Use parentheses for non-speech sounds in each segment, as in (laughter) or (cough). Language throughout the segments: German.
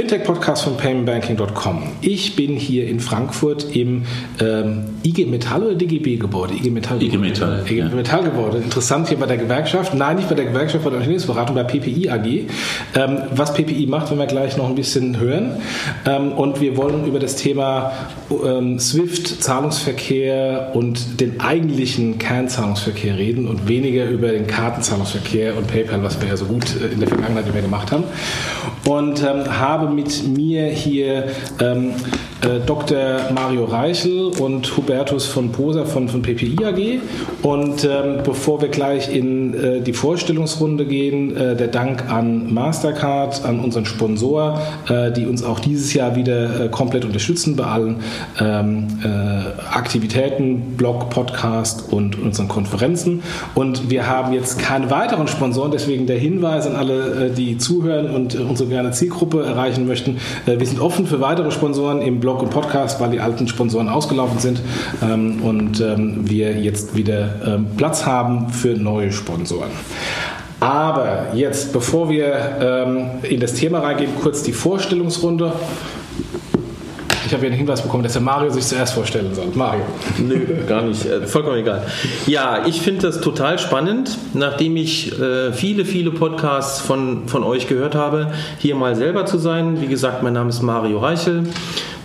Fintech-Podcast von paymentbanking.com. Ich bin hier in Frankfurt im ähm, IG Metall oder DGB-Gebäude? IG Metall. IG Metall. IG Metall-Gebäude. Interessant hier bei der Gewerkschaft. Nein, nicht bei der Gewerkschaft, bei der Unternehmensberatung, bei PPI AG. Ähm, was PPI macht, werden wir gleich noch ein bisschen hören. Ähm, und wir wollen über das Thema ähm, SWIFT, Zahlungsverkehr und den eigentlichen Kernzahlungsverkehr reden und weniger über den Kartenzahlungsverkehr und PayPal, was wir ja so gut äh, in der Vergangenheit immer gemacht haben haben. Und ähm, habe mit mir hier ähm, äh, Dr. Mario Reichel und Hubertus von Poser von, von PPI AG. Und ähm, bevor wir gleich in äh, die Vorstellungsrunde gehen, äh, der Dank an Mastercard, an unseren Sponsor, äh, die uns auch dieses Jahr wieder äh, komplett unterstützen bei allen ähm, äh, Aktivitäten, Blog, Podcast und unseren Konferenzen. Und wir haben jetzt keine weiteren Sponsoren, deswegen der Hinweis an alle, die zuhören und unsere gerne Zielgruppe erreichen möchten. wir sind offen für weitere Sponsoren im Blog Blog und Podcast, weil die alten Sponsoren ausgelaufen sind ähm, und ähm, wir jetzt wieder ähm, Platz haben für neue Sponsoren. Aber jetzt, bevor wir ähm, in das Thema reingehen, kurz die Vorstellungsrunde. Ich habe hier einen Hinweis bekommen, dass der Mario sich zuerst vorstellen soll. Mario. Nö, gar nicht. Äh, vollkommen egal. Ja, ich finde das total spannend, nachdem ich äh, viele, viele Podcasts von, von euch gehört habe, hier mal selber zu sein. Wie gesagt, mein Name ist Mario Reichel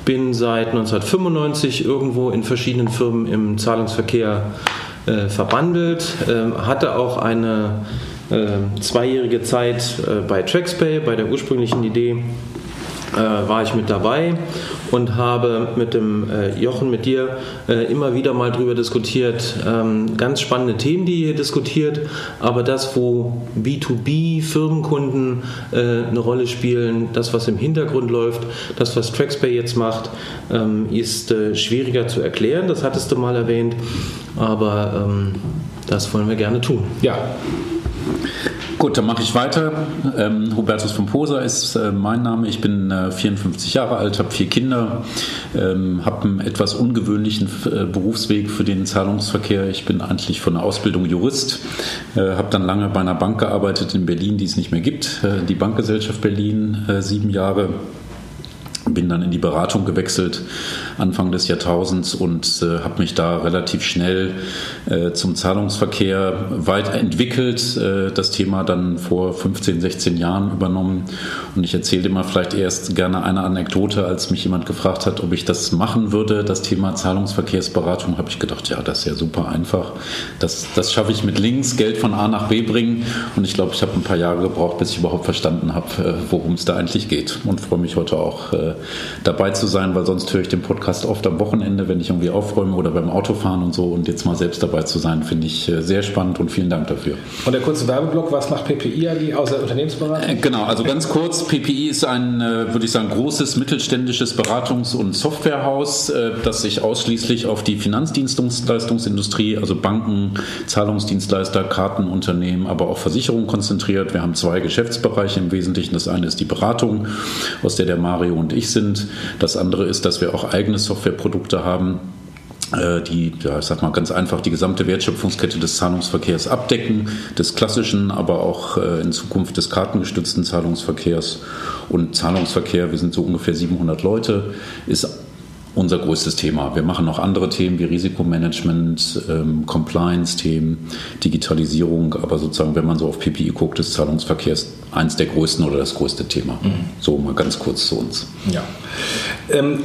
bin seit 1995 irgendwo in verschiedenen Firmen im Zahlungsverkehr äh, verbandelt, äh, hatte auch eine äh, zweijährige Zeit äh, bei TraxPay, bei der ursprünglichen Idee äh, war ich mit dabei und habe mit dem äh, Jochen, mit dir äh, immer wieder mal drüber diskutiert. Ähm, ganz spannende Themen, die ihr diskutiert, aber das, wo B2B, Firmenkunden äh, eine Rolle spielen, das, was im Hintergrund läuft, das, was TraxPay jetzt macht, ähm, ist äh, schwieriger zu erklären. Das hattest du mal erwähnt, aber ähm, das wollen wir gerne tun. Ja. Gut, dann mache ich weiter. Ähm, Hubertus von Posa ist äh, mein Name. Ich bin äh, 54 Jahre alt, habe vier Kinder, ähm, habe einen etwas ungewöhnlichen äh, Berufsweg für den Zahlungsverkehr. Ich bin eigentlich von der Ausbildung Jurist, äh, habe dann lange bei einer Bank gearbeitet in Berlin, die es nicht mehr gibt, äh, die Bankgesellschaft Berlin, äh, sieben Jahre bin dann in die Beratung gewechselt Anfang des Jahrtausends und äh, habe mich da relativ schnell äh, zum Zahlungsverkehr weiterentwickelt. Äh, das Thema dann vor 15, 16 Jahren übernommen. Und ich erzähle immer vielleicht erst gerne eine Anekdote, als mich jemand gefragt hat, ob ich das machen würde. Das Thema Zahlungsverkehrsberatung habe ich gedacht, ja, das ist ja super einfach. Das, das schaffe ich mit links, Geld von A nach B bringen. Und ich glaube, ich habe ein paar Jahre gebraucht, bis ich überhaupt verstanden habe, äh, worum es da eigentlich geht. Und freue mich heute auch äh, dabei zu sein, weil sonst höre ich den Podcast oft am Wochenende, wenn ich irgendwie aufräume oder beim Autofahren und so. Und jetzt mal selbst dabei zu sein, finde ich äh, sehr spannend und vielen Dank dafür. Und der kurze Werbeblock, was macht PPI AG außer Unternehmensberatung? Äh, genau, also ganz kurz, PPI ist ein, äh, würde ich sagen, großes mittelständisches Beratungs- und Softwarehaus, das sich ausschließlich auf die Finanzdienstleistungsindustrie, also Banken, Zahlungsdienstleister, Kartenunternehmen, aber auch Versicherungen konzentriert. Wir haben zwei Geschäftsbereiche im Wesentlichen. Das eine ist die Beratung, aus der der Mario und ich tätig sind. Das andere ist, dass wir auch eigene Softwareprodukte haben, äh, die, ja, ich sag mal ganz einfach, die gesamte Wertschöpfungskette des Zahlungsverkehrs abdecken, des klassischen, aber auch äh, in Zukunft des kartengestützten Zahlungsverkehrs. Und Zahlungsverkehr, wir sind so ungefähr 700 Leute, ist unser größtes Thema. Wir machen noch andere Themen wie Risikomanagement, ähm, Compliance-Themen, Digitalisierung, aber sozusagen, wenn man so auf PPI guckt, ist Zahlungsverkehrs eins der größten oder das größte Thema. Mhm. So mal ganz kurz zu uns. Ja. Ähm,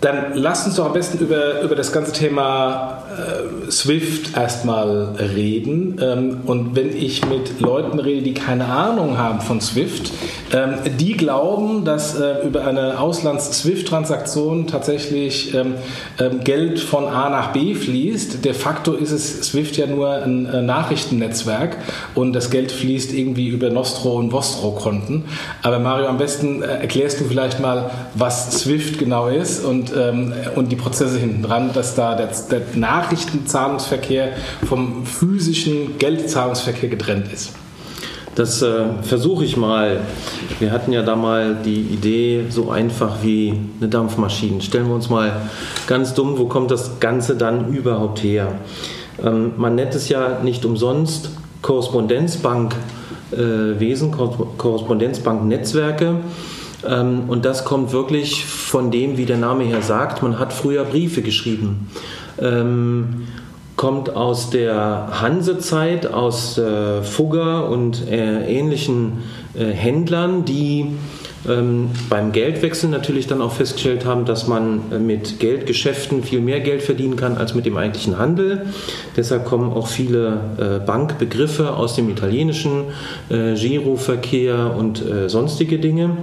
dann lasst uns doch am besten über, über das ganze Thema äh, Swift erstmal reden. Ähm, und wenn ich mit Leuten rede, die keine Ahnung haben von Swift, die glauben, dass äh, über eine Auslands-Swift-Transaktion tatsächlich ähm, ähm, Geld von A nach B fließt. De facto ist es Swift ja nur ein äh, Nachrichtennetzwerk und das Geld fließt irgendwie über Nostro- und Vostro-Konten. Aber Mario, am besten äh, erklärst du vielleicht mal, was Swift genau ist und ähm, und die Prozesse hinten dran, dass da der, der Nachrichtenzahlungsverkehr vom physischen Geldzahlungsverkehr getrennt ist. Das äh, versuche ich mal. Wir hatten ja da mal die Idee, so einfach wie eine Dampfmaschine. Stellen wir uns mal ganz dumm, wo kommt das Ganze dann überhaupt her? Ähm, man nennt es ja nicht umsonst Korrespondenzbankwesen, äh, Korrespondenzbanknetzwerke. Ähm, und das kommt wirklich von dem, wie der Name her sagt, man hat früher Briefe geschrieben. Ähm, kommt aus der Hansezeit, aus äh, Fugger und äh, ähnlichen äh, Händlern, die ähm, beim Geldwechsel natürlich dann auch festgestellt haben, dass man äh, mit Geldgeschäften viel mehr Geld verdienen kann als mit dem eigentlichen Handel. Deshalb kommen auch viele äh, Bankbegriffe aus dem italienischen äh, Giroverkehr und sonstige Dinge.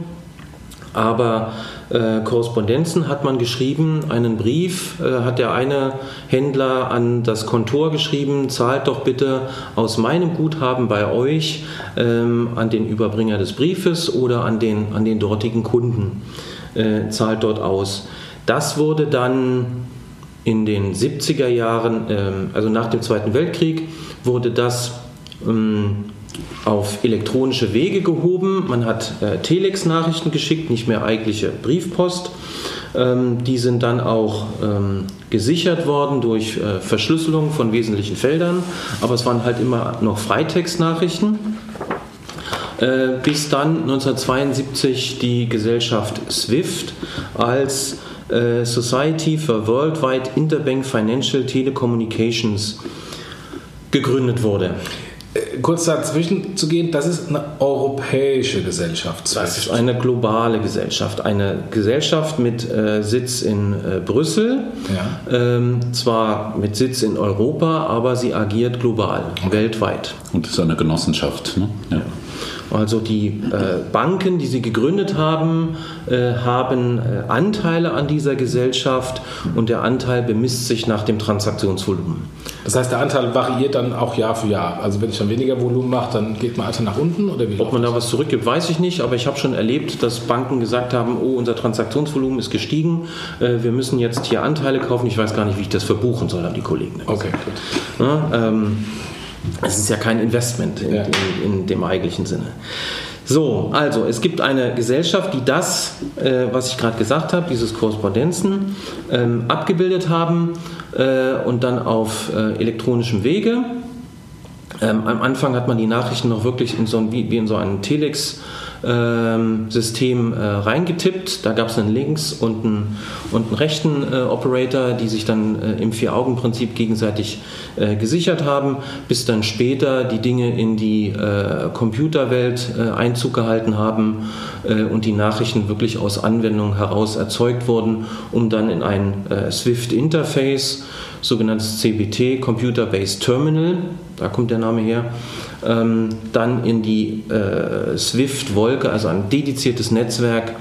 Aber äh, Korrespondenzen hat man geschrieben, einen Brief äh, hat der eine Händler an das Kontor geschrieben, zahlt doch bitte aus meinem Guthaben bei euch ähm, an den Überbringer des Briefes oder an den, an den dortigen Kunden, äh, zahlt dort aus. Das wurde dann in den 70er Jahren, ähm, also nach dem Zweiten Weltkrieg, wurde das ähm, auf elektronische Wege gehoben. Man hat äh, Telex-Nachrichten geschickt, nicht mehr eigentliche Briefpost. Ähm, die sind dann auch ähm, gesichert worden durch äh, Verschlüsselung von wesentlichen Feldern, aber es waren halt immer noch Freitextnachrichten. Äh, bis dann 1972 die Gesellschaft SWIFT als äh, Society for Worldwide Interbank Financial Telecommunications gegründet wurde kurz dazwischen zu gehen, das ist eine europäische Gesellschaft. Das ist eine globale Gesellschaft. Eine Gesellschaft mit äh, Sitz in äh, Brüssel, ja. ähm, zwar mit Sitz in Europa, aber sie agiert global, okay. weltweit. Und es ist eine Genossenschaft. Ne? Ja. Also die äh, Banken, die sie gegründet haben, äh, haben äh, Anteile an dieser Gesellschaft und der Anteil bemisst sich nach dem Transaktionsvolumen. Das heißt, der Anteil variiert dann auch Jahr für Jahr. Also wenn ich dann weniger Volumen mache, dann geht man einfach nach unten oder wie? Ob man da was zurückgibt, weiß ich nicht, aber ich habe schon erlebt, dass Banken gesagt haben, oh, unser Transaktionsvolumen ist gestiegen, wir müssen jetzt hier Anteile kaufen. Ich weiß gar nicht, wie ich das verbuchen soll, haben die Kollegen. Okay, gut. Ja, ähm, es ist ja kein Investment in, ja. in, in dem eigentlichen Sinne. So, also es gibt eine Gesellschaft, die das, äh, was ich gerade gesagt habe, dieses Korrespondenzen, ähm, abgebildet haben äh, und dann auf äh, elektronischem Wege. Ähm, am Anfang hat man die Nachrichten noch wirklich in so ein, wie, wie in so einen Telex ähm, System äh, reingetippt. Da gab es einen links und einen, und einen rechten äh, Operator, die sich dann äh, im Vier-Augen-Prinzip gegenseitig äh, gesichert haben, bis dann später die Dinge in die äh, Computerwelt äh, Einzug gehalten haben und die Nachrichten wirklich aus Anwendungen heraus erzeugt wurden, um dann in ein SWIFT-Interface, sogenanntes CBT, Computer-Based Terminal, da kommt der Name her, ähm, dann in die äh, SWIFT-Wolke, also ein dediziertes Netzwerk,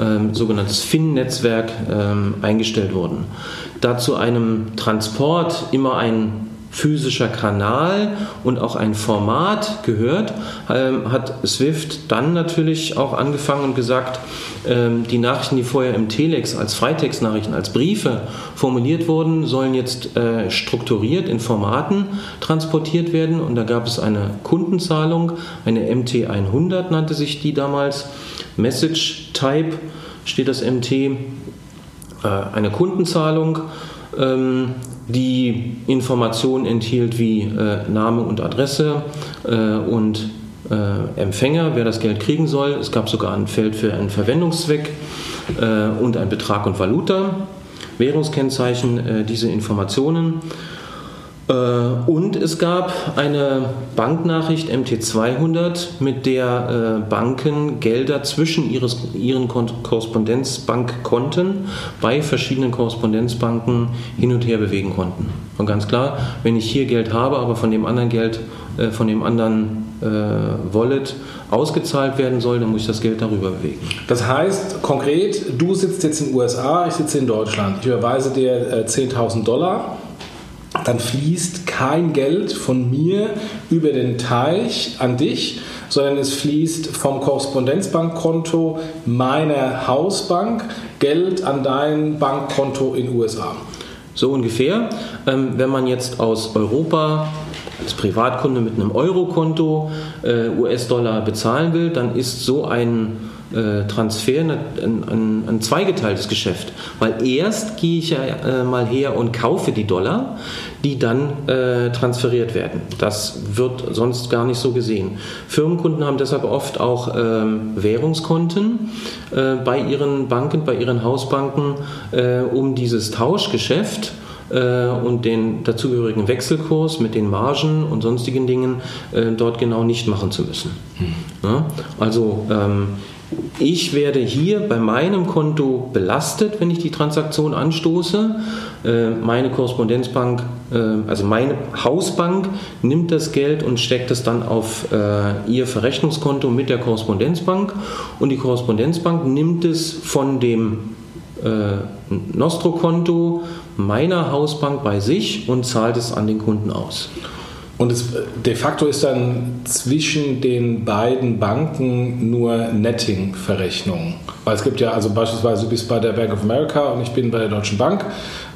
ähm, sogenanntes FIN-Netzwerk, ähm, eingestellt wurden. Dazu einem Transport immer ein physischer Kanal und auch ein Format gehört, ähm, hat Swift dann natürlich auch angefangen und gesagt, ähm, die Nachrichten, die vorher im Telex als Freitextnachrichten, als Briefe formuliert wurden, sollen jetzt äh, strukturiert in Formaten transportiert werden. Und da gab es eine Kundenzahlung, eine MT100 nannte sich die damals, Message Type steht das MT, äh, eine Kundenzahlung. Die Informationen enthielt wie äh, Name und Adresse äh, und äh, Empfänger, wer das Geld kriegen soll. Es gab sogar ein Feld für einen Verwendungszweck äh, und ein Betrag und Valuta. Währungskennzeichen, äh, diese Informationen. Äh, und es gab eine Banknachricht MT200, mit der äh, Banken Gelder zwischen ihren Korrespondenzbankkonten bei verschiedenen Korrespondenzbanken hin und her bewegen konnten. Und ganz klar, wenn ich hier Geld habe, aber von dem anderen Geld, äh, von dem anderen Wallet ausgezahlt werden soll, dann muss ich das Geld darüber bewegen. Das heißt konkret, du sitzt jetzt in den USA, ich sitze in Deutschland. Ich überweise dir 10.000 Dollar dann fließt kein Geld von mir über den Teich an dich, sondern es fließt vom Korrespondenzbankkonto meiner Hausbank Geld an dein Bankkonto in den USA. So ungefähr. Ähm, wenn man jetzt aus Europa als Privatkunde mit einem Eurokonto äh, US-Dollar bezahlen will, dann ist so ein Transfer ein, ein, ein, zweigeteiltes Geschäft. Weil erst gehe ich ja äh, mal her und kaufe die Dollar, die dann äh, transferiert werden. Das wird sonst gar nicht so gesehen. Firmenkunden haben deshalb oft auch ähm, Währungskonten äh, bei ihren Banken, bei ihren Hausbanken, äh, um dieses Tauschgeschäft äh, und den dazugehörigen Wechselkurs mit den Margen und sonstigen Dingen äh, dort genau nicht machen zu müssen. Hm. Ja? Also ähm, ich werde hier bei meinem Konto belastet, wenn ich die Transaktion anstoße. Äh, meine Korrespondenzbank, also meine Hausbank, nimmt das Geld und steckt es dann auf ihr Verrechnungskonto mit der Korrespondenzbank und die Korrespondenzbank nimmt es von dem Nostro-Konto meiner Hausbank bei sich und zahlt es an den Kunden aus. Und es, de facto ist dann zwischen den beiden Banken nur Netting-Verrechnung. Weil es gibt ja, also beispielsweise du bist bei der Bank of America und ich bin bei der Deutschen Bank.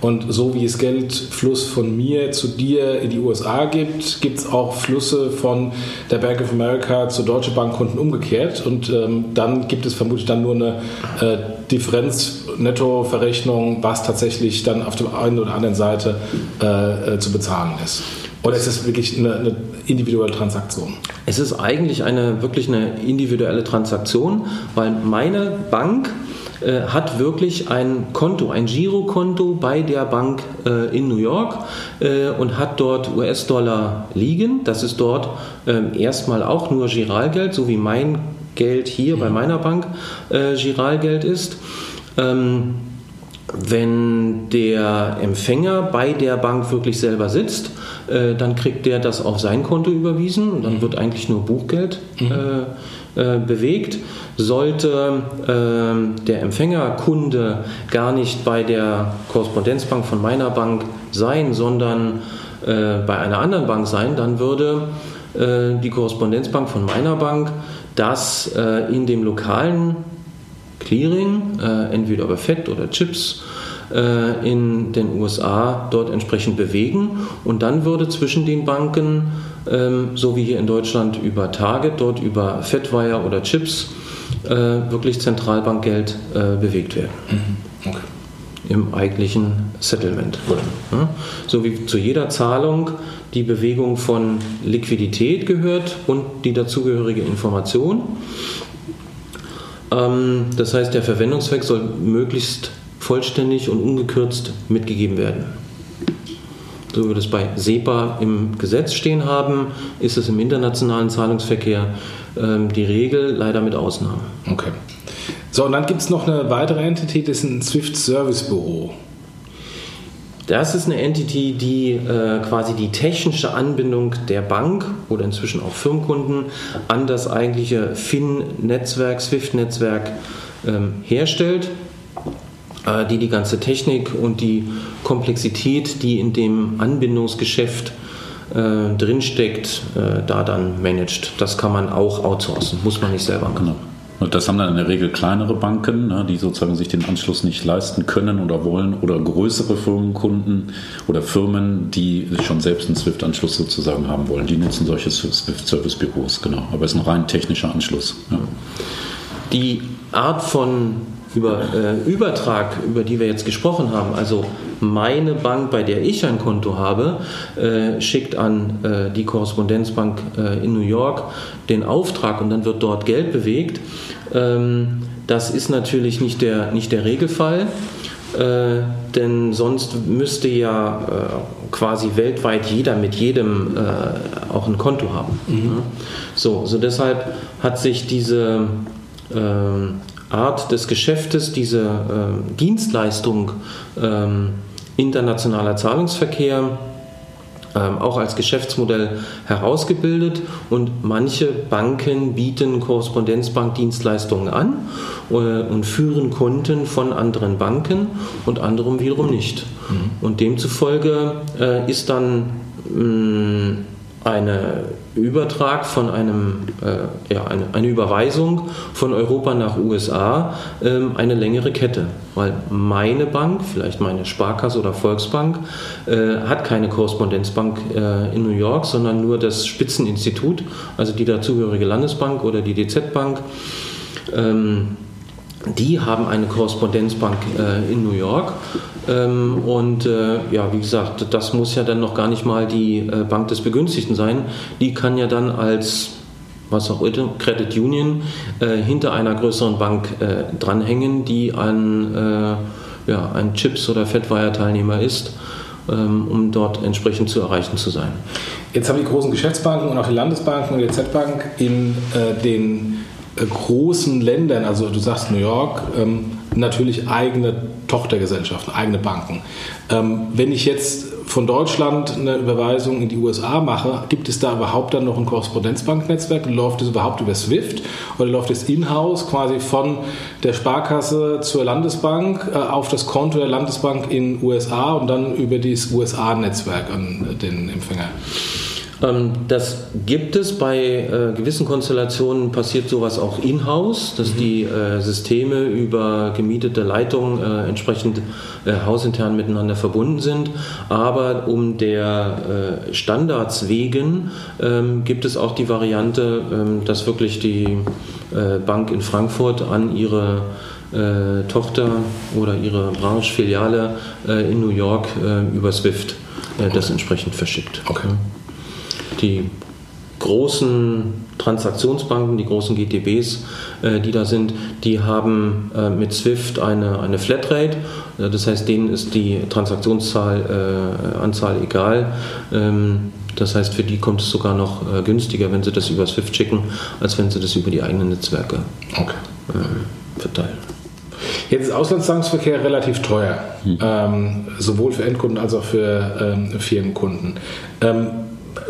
Und so wie es Geldfluss von mir zu dir in die USA gibt, gibt es auch Flüsse von der Bank of America zu Deutsche Bankkunden umgekehrt. Und ähm, dann gibt es vermutlich dann nur eine äh, Differenz-Netto-Verrechnung, was tatsächlich dann auf der einen oder anderen Seite äh, äh, zu bezahlen ist. Oder ist es wirklich eine, eine, individuelle Transaktion? Es ist eigentlich eine wirklich eine individuelle Transaktion, weil meine Bank äh, hat wirklich ein Konto, ein Girokonto bei der Bank äh, in New York äh, und hat dort US-Dollar liegen. Das ist dort ähm, erstmal auch nur Giralgeld, so wie mein Geld hier mhm. bei meiner Bank äh, Giralgeld ist. Ähm, wenn der Empfänger bei der Bank wirklich selber sitzt, äh, dann kriegt der das auf sein Konto überwiesen und dann mhm. wird eigentlich nur Buchgeld mhm. äh, äh, bewegt. Sollte äh, der Empfängerkunde gar nicht bei der Korrespondenzbank von meiner Bank sein, sondern äh, bei einer anderen Bank sein, dann würde äh, die Korrespondenzbank von meiner Bank das in dem lokalen Clearing, entweder über Fett oder Chips, äh, in den USA dort entsprechend bewegen. Und dann würde zwischen den Banken, ähm, so wie hier in Deutschland über Target, dort über Fedwire oder Chips, äh, wirklich Zentralbankgeld äh, bewegt werden. Mhm. Okay. Im eigentlichen Settlement. Ja? So wie zu jeder Zahlung die Bewegung von Liquidität gehört und die dazugehörige Information. Ähm, das heißt, der Verwendungszweck soll möglichst vollständig und ungekürzt mitgegeben werden. So wie wir das bei SEPA im Gesetz stehen haben, ist es im internationalen Zahlungsverkehr ähm, die Regel, leider mit Ausnahmen. Okay. So, und dann gibt es noch eine weitere Entität, das ist ein Swift Service Büro. Das ist eine Entity, die äh, quasi die technische Anbindung der Bank oder inzwischen auch Firmenkunden an das eigentliche FIN-Netzwerk, SWIFT-Netzwerk ähm, herstellt. Äh, die die ganze Technik und die Komplexität, die in dem Anbindungsgeschäft äh, drinsteckt, äh, da dann managt. Das kann man auch outsourcen, muss man nicht selber machen. Genau. Und das haben dann in der Regel kleinere Banken, ne, die sozusagen sich den Anschluss nicht leisten können oder wollen, oder größere Firmenkunden oder Firmen, die schon selbst einen SWIFT-Anschluss sozusagen haben wollen. Die nutzen solche SWIFT-Service-Büros, genau. Aber es ist ein rein technischer Anschluss. Ja. Die Art von über äh, Übertrag, über die wir jetzt gesprochen haben, also meine Bank, bei der ich ein Konto habe, äh, schickt an äh, die Korrespondenzbank äh, in New York den Auftrag und dann wird dort Geld bewegt. Ähm, das ist natürlich nicht der, nicht der Regelfall. Äh, denn sonst müsste ja äh, quasi weltweit jeder mit jedem äh, auch ein Konto haben. Mhm. So, so deshalb hat sich diese ähm, Art des Geschäftes, diese äh, Dienstleistung ähm, internationaler Zahlungsverkehr ähm, auch als Geschäftsmodell herausgebildet und manche Banken bieten Korrespondenzbankdienstleistungen an äh, und führen Konten von anderen Banken und anderem wiederum nicht. Mhm. Und demzufolge äh, ist dann mh, mm, eine Übertrag von einem, äh, ja, eine, eine, Überweisung von Europa nach USA ähm, eine längere Kette. Weil meine Bank, vielleicht meine Sparkasse oder Volksbank, äh, hat keine Korrespondenzbank äh, in New York, sondern nur das Spitzeninstitut, also die dazugehörige Landesbank oder die DZ-Bank. Ähm, die haben eine Korrespondenzbank äh, in New York. Ähm, und äh, ja, wie gesagt, das muss ja dann noch gar nicht mal die äh, Bank des Begünstigten sein. Die kann ja dann als was auch immer, Credit Union, äh, hinter einer größeren Bank äh, dranhängen, die ein, äh, ja, ein Chips- oder Fettwire-Teilnehmer ist, ähm, um dort entsprechend zu erreichen zu sein. Jetzt haben die großen Geschäftsbanken und auch die Landesbanken und die Z-Bank in den äh, großen Ländern, also du sagst New York, ähm, natürlich eigene Tochtergesellschaften, eigene Banken. Ähm, wenn ich jetzt von Deutschland eine Überweisung in die USA mache, gibt es da überhaupt dann noch ein Korrespondenzbanknetzwerk? Läuft es überhaupt über SWIFT oder läuft es in-house quasi von der Sparkasse zur Landesbank äh, auf das Konto der Landesbank in USA und dann über das USA-Netzwerk an den Empfänger? Ähm, das gibt es bei äh, gewissen Konstellationen, passiert sowas auch in-house, dass mhm. die äh, Systeme über gemietete Leitungen äh, entsprechend hausintern miteinander verbunden sind. Aber um der Standards wegen ähm, gibt es auch die Variante, ähm, dass wirklich die Bank in Frankfurt an ihre Tochter oder ihre Branchefiliale in New York über SWIFT das entsprechend verschickt. Okay die großen Transaktionsbanken, die großen GTBs, äh, die da sind, die haben äh, mit SWIFT eine, eine Flatrate. Äh, das heißt, denen ist die Transaktionszahl, Anzahl egal. Ähm, das heißt, für die kommt es sogar noch günstiger, wenn sie das über SWIFT schicken, als wenn sie das über die eigenen Netzwerke okay. verteilen. Jetzt ist Auslandszahlungsverkehr relativ teuer, hm. ähm, sowohl für Endkunden als auch für ähm, Firmenkunden.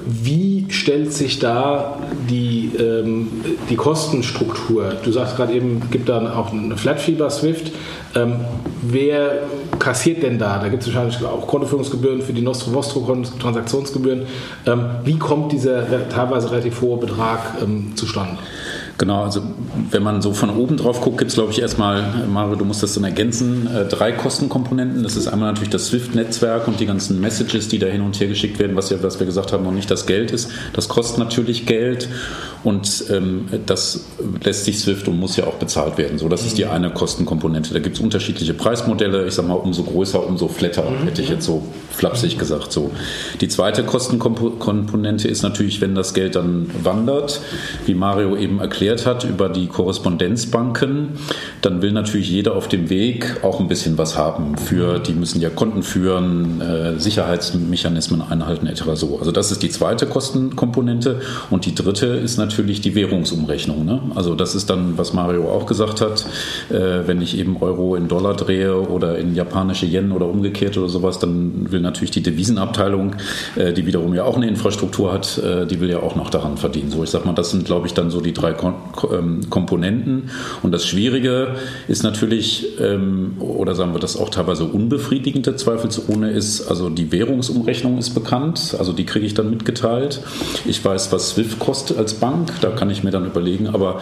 Wie stellt sich da die, ähm, die Kostenstruktur? Du sagst gerade eben, gibt dann auch eine Flat-Fee bei Swift. Ähm, wer kassiert denn da? Da gibt es wahrscheinlich auch Kontoführungsgebühren für die Nostro Vostro Transaktionsgebühren. Ähm, wie kommt dieser teilweise relativ hohe Betrag ähm, zustande? Genau, also wenn man so von oben drauf guckt, gibt es, glaube ich, erstmal, Mario, du musst das dann ergänzen, äh, drei Kostenkomponenten. Das ist einmal natürlich das SWIFT-Netzwerk und die ganzen Messages, die da hin und her geschickt werden, was ja, was wir gesagt haben, noch nicht das Geld ist. Das kostet natürlich Geld und ähm, das lässt sich SWIFT und muss ja auch bezahlt werden. So, das ist die eine Kostenkomponente. Da gibt es unterschiedliche Preismodelle. Ich sage mal, umso größer, umso flatter, mhm. hätte ich jetzt so flapsig gesagt. So. Die zweite Kostenkomponente ist natürlich, wenn das Geld dann wandert, wie Mario eben erklärt hat, über die Korrespondenzbanken, dann will natürlich jeder auf dem Weg auch ein bisschen was haben. Für die müssen ja Konten führen, äh, Sicherheitsmechanismen einhalten etc. So. Also das ist die zweite Kostenkomponente und die dritte ist natürlich natürlich die Währungsumrechnung. Ne? Also das ist dann, was Mario auch gesagt hat, äh, wenn ich eben Euro in Dollar drehe oder in japanische Yen oder umgekehrt oder sowas, dann will natürlich die Devisenabteilung, äh, die wiederum ja auch eine Infrastruktur hat, äh, die will ja auch noch daran verdienen. So, ich sag mal, das sind, glaube ich, dann so die drei Kom ähm, Komponenten. Und das Schwierige ist natürlich, ähm, oder sagen wir das auch teilweise unbefriedigende zweifelsohne ist, also die Währungsumrechnung ist bekannt, also die kriege ich dann mitgeteilt. Ich weiß, was SWIFT kostet als Bank. Bank, da kann ich mir dann überlegen, aber